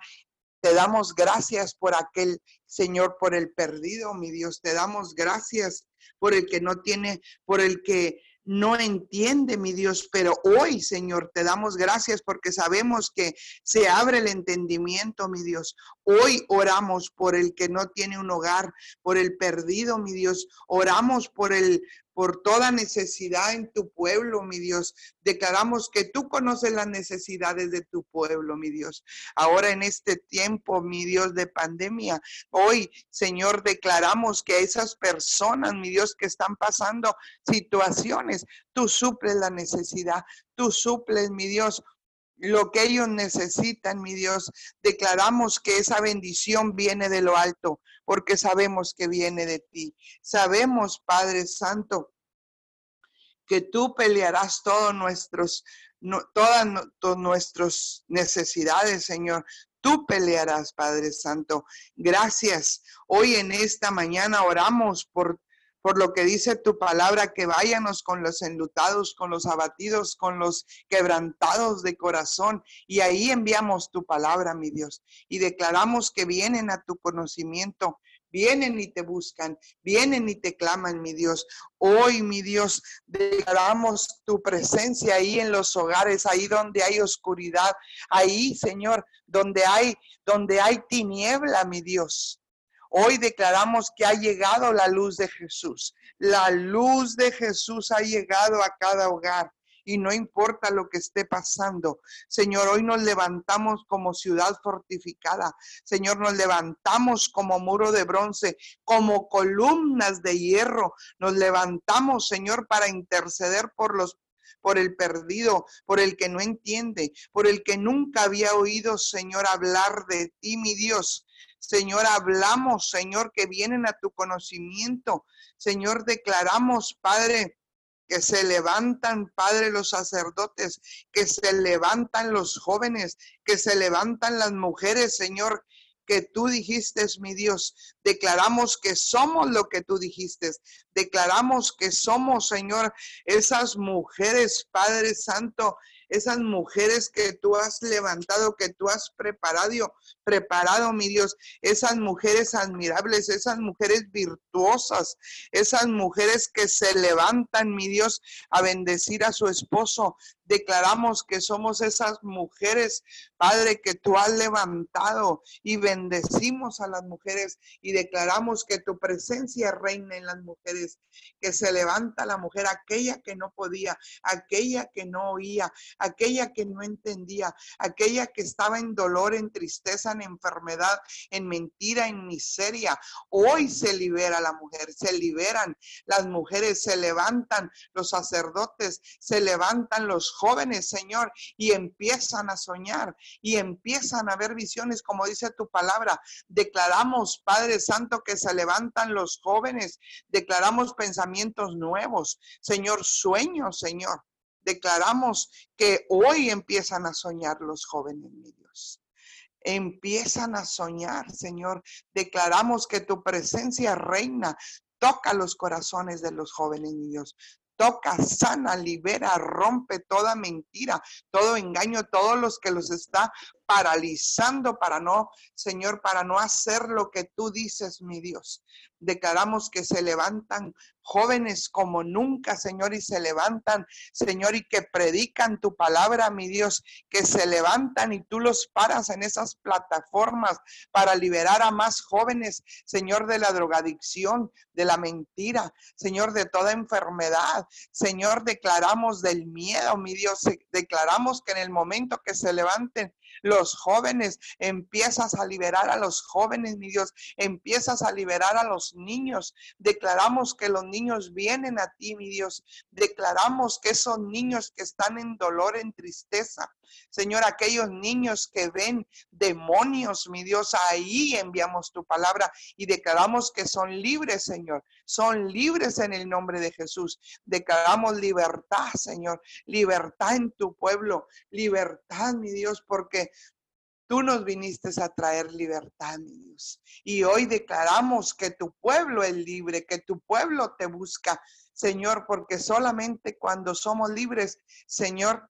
Speaker 3: te damos gracias por aquel Señor, por el perdido, mi Dios. Te damos gracias por el que no tiene, por el que no entiende, mi Dios, pero hoy, Señor, te damos gracias porque sabemos que se abre el entendimiento, mi Dios. Hoy oramos por el que no tiene un hogar, por el perdido, mi Dios. Oramos por el por toda necesidad en tu pueblo, mi Dios. Declaramos que tú conoces las necesidades de tu pueblo, mi Dios. Ahora en este tiempo, mi Dios, de pandemia, hoy, Señor, declaramos que esas personas, mi Dios, que están pasando situaciones, tú suples la necesidad, tú suples, mi Dios, lo que ellos necesitan, mi Dios. Declaramos que esa bendición viene de lo alto, porque sabemos que viene de ti. Sabemos, Padre Santo, que tú pelearás todos nuestros, todas nuestras necesidades, Señor. Tú pelearás, Padre Santo. Gracias. Hoy en esta mañana oramos por por lo que dice tu palabra, que váyanos con los enlutados, con los abatidos, con los quebrantados de corazón. Y ahí enviamos tu palabra, mi Dios, y declaramos que vienen a tu conocimiento, vienen y te buscan, vienen y te claman, mi Dios. Hoy, mi Dios, declaramos tu presencia ahí en los hogares, ahí donde hay oscuridad, ahí, Señor, donde hay donde hay tiniebla, mi Dios. Hoy declaramos que ha llegado la luz de Jesús. La luz de Jesús ha llegado a cada hogar y no importa lo que esté pasando. Señor, hoy nos levantamos como ciudad fortificada. Señor, nos levantamos como muro de bronce, como columnas de hierro. Nos levantamos, Señor, para interceder por los por el perdido, por el que no entiende, por el que nunca había oído, Señor, hablar de ti, mi Dios. Señor, hablamos, Señor, que vienen a tu conocimiento. Señor, declaramos, Padre, que se levantan, Padre, los sacerdotes, que se levantan los jóvenes, que se levantan las mujeres, Señor, que tú dijiste, mi Dios. Declaramos que somos lo que tú dijiste. Declaramos que somos, Señor, esas mujeres, Padre Santo, esas mujeres que tú has levantado, que tú has preparado, preparado, mi Dios, esas mujeres admirables, esas mujeres virtuosas, esas mujeres que se levantan, mi Dios, a bendecir a su esposo. Declaramos que somos esas mujeres, Padre, que tú has levantado y bendecimos a las mujeres y declaramos que tu presencia reina en las mujeres, que se levanta la mujer, aquella que no podía, aquella que no oía, aquella que no entendía, aquella que estaba en dolor, en tristeza, en enfermedad, en mentira, en miseria. Hoy se libera la mujer, se liberan las mujeres, se levantan los sacerdotes, se levantan los jóvenes, Señor, y empiezan a soñar y empiezan a ver visiones, como dice tu palabra. Declaramos, Padre Santo, que se levantan los jóvenes, declaramos pensamientos nuevos, Señor, sueños, Señor. Declaramos que hoy empiezan a soñar los jóvenes, mi Dios empiezan a soñar, Señor. Declaramos que tu presencia reina. Toca los corazones de los jóvenes, mi Dios. Toca, sana, libera, rompe toda mentira, todo engaño, todos los que los está paralizando para no, Señor, para no hacer lo que tú dices, mi Dios. Declaramos que se levantan jóvenes como nunca, Señor, y se levantan, Señor, y que predican tu palabra, mi Dios, que se levantan y tú los paras en esas plataformas para liberar a más jóvenes, Señor, de la drogadicción, de la mentira, Señor, de toda enfermedad. Señor, declaramos del miedo, mi Dios, declaramos que en el momento que se levanten los jóvenes, empiezas a liberar a los jóvenes, mi Dios, empiezas a liberar a los niños. Declaramos que los niños vienen a ti, mi Dios. Declaramos que esos niños que están en dolor, en tristeza, Señor, aquellos niños que ven demonios, mi Dios, ahí enviamos tu palabra y declaramos que son libres, Señor. Son libres en el nombre de Jesús. Declaramos libertad, Señor. Libertad en tu pueblo. Libertad, mi Dios, porque Tú nos viniste a traer libertad, mi Dios. Y hoy declaramos que tu pueblo es libre, que tu pueblo te busca, Señor, porque solamente cuando somos libres, Señor,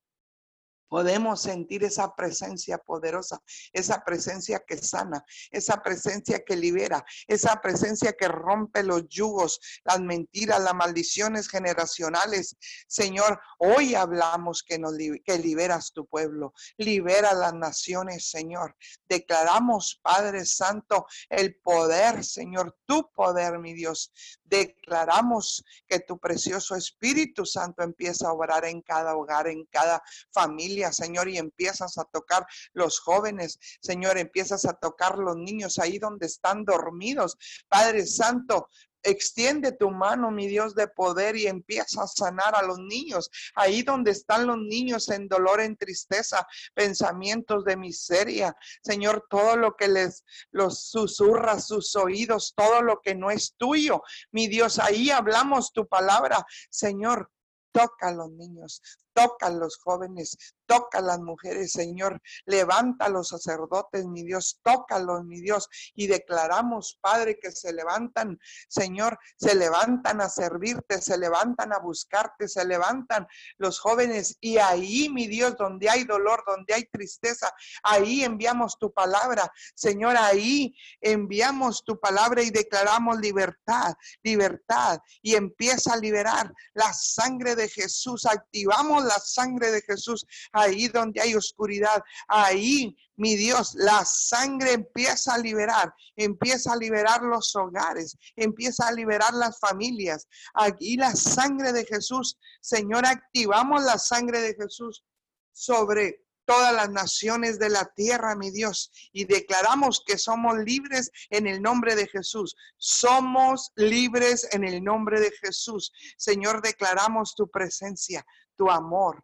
Speaker 3: podemos sentir esa presencia poderosa, esa presencia que sana, esa presencia que libera, esa presencia que rompe los yugos, las mentiras, las maldiciones generacionales. Señor, hoy hablamos que, que liberas tu pueblo, libera las naciones, Señor. Declaramos, Padre Santo, el poder, Señor, tu poder, mi Dios. Declaramos que tu precioso Espíritu Santo empieza a obrar en cada hogar, en cada familia Señor, y empiezas a tocar los jóvenes, Señor, empiezas a tocar los niños ahí donde están dormidos. Padre Santo, Extiende tu mano, mi Dios de poder, y empieza a sanar a los niños. Ahí donde están los niños en dolor, en tristeza, pensamientos de miseria. Señor, todo lo que les los susurra sus oídos, todo lo que no es tuyo. Mi Dios, ahí hablamos tu palabra. Señor, toca a los niños, toca a los jóvenes, toca a las mujeres, Señor. Levanta a los sacerdotes, mi Dios, tócalos, mi Dios. Y declaramos, Padre, que se levantan, Señor, se levantan a servirte, se levantan a buscarte, se levantan los jóvenes. Y ahí, mi Dios, donde hay dolor, donde hay tristeza, ahí enviamos tu palabra. Señor, ahí enviamos tu palabra y declaramos libertad, libertad. Y empieza a liberar la sangre de Jesús. Activamos la sangre de Jesús ahí donde hay oscuridad, ahí, mi Dios, la sangre empieza a liberar, empieza a liberar los hogares, empieza a liberar las familias. Aquí la sangre de Jesús, Señor, activamos la sangre de Jesús sobre todas las naciones de la tierra, mi Dios, y declaramos que somos libres en el nombre de Jesús. Somos libres en el nombre de Jesús. Señor, declaramos tu presencia, tu amor,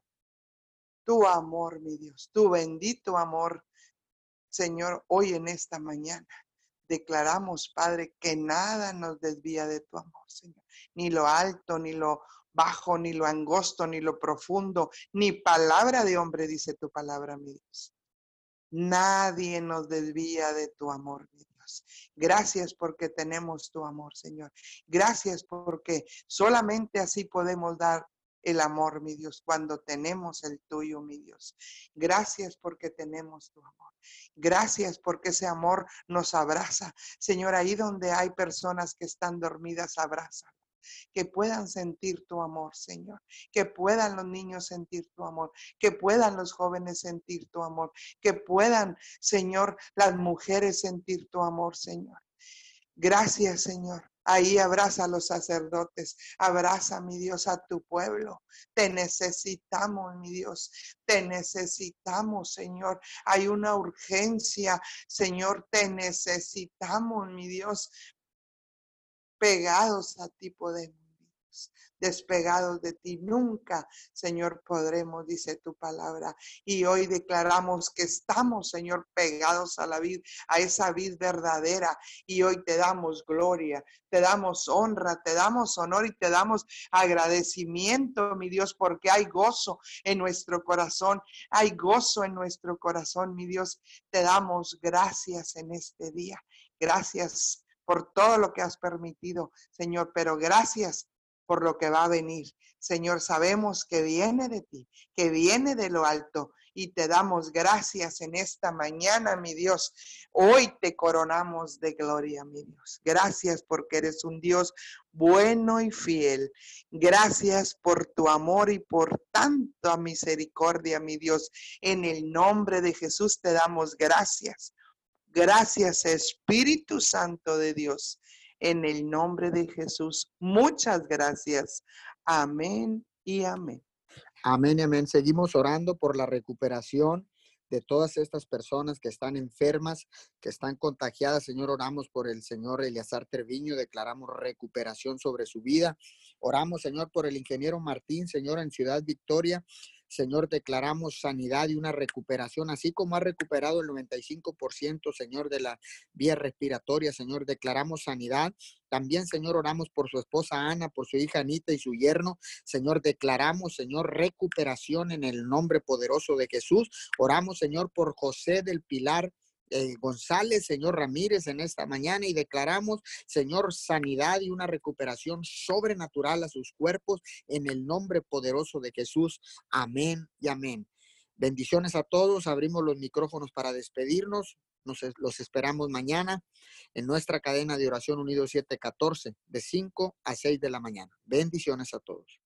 Speaker 3: tu amor, mi Dios, tu bendito amor, Señor, hoy en esta mañana. Declaramos, Padre, que nada nos desvía de tu amor, Señor. Ni lo alto, ni lo bajo, ni lo angosto, ni lo profundo, ni palabra de hombre, dice tu palabra, mi Dios. Nadie nos desvía de tu amor, mi Dios. Gracias porque tenemos tu amor, Señor. Gracias porque solamente así podemos dar el amor, mi Dios, cuando tenemos el tuyo, mi Dios. Gracias porque tenemos tu amor. Gracias porque ese amor nos abraza. Señor, ahí donde hay personas que están dormidas, abraza que puedan sentir tu amor, Señor, que puedan los niños sentir tu amor, que puedan los jóvenes sentir tu amor, que puedan, Señor, las mujeres sentir tu amor, Señor. Gracias, Señor, Ahí abraza a los sacerdotes, abraza, mi Dios, a tu pueblo. Te necesitamos, mi Dios, te necesitamos, Señor. Hay una urgencia, Señor, te necesitamos, mi Dios, pegados a ti podemos despegados de ti. Nunca, Señor, podremos, dice tu palabra. Y hoy declaramos que estamos, Señor, pegados a la vid, a esa vid verdadera. Y hoy te damos gloria, te damos honra, te damos honor y te damos agradecimiento, mi Dios, porque hay gozo en nuestro corazón, hay gozo en nuestro corazón, mi Dios. Te damos gracias en este día. Gracias por todo lo que has permitido, Señor, pero gracias por lo que va a venir. Señor, sabemos que viene de ti, que viene de lo alto y te damos gracias en esta mañana, mi Dios. Hoy te coronamos de gloria, mi Dios. Gracias porque eres un Dios bueno y fiel. Gracias por tu amor y por tanta misericordia, mi Dios. En el nombre de Jesús te damos gracias. Gracias, Espíritu Santo de Dios en el nombre de Jesús. Muchas gracias. Amén y amén.
Speaker 1: Amén y amén. Seguimos orando por la recuperación de todas estas personas que están enfermas, que están contagiadas. Señor, oramos por el señor Eliazar Terviño, declaramos recuperación sobre su vida. Oramos, Señor, por el ingeniero Martín, Señor, en Ciudad Victoria. Señor, declaramos sanidad y una recuperación, así como ha recuperado el 95%, Señor, de la vía respiratoria, Señor, declaramos sanidad. También, Señor, oramos por su esposa Ana, por su hija Anita y su yerno. Señor, declaramos, Señor, recuperación en el nombre poderoso de Jesús. Oramos, Señor, por José del Pilar. Eh, González, señor Ramírez, en esta mañana y declaramos, Señor, sanidad y una recuperación sobrenatural a sus cuerpos en el nombre poderoso de Jesús. Amén y amén. Bendiciones a todos. Abrimos los micrófonos para despedirnos. Nos, los esperamos mañana en nuestra cadena de oración Unido 714 de 5 a 6 de la mañana. Bendiciones a todos.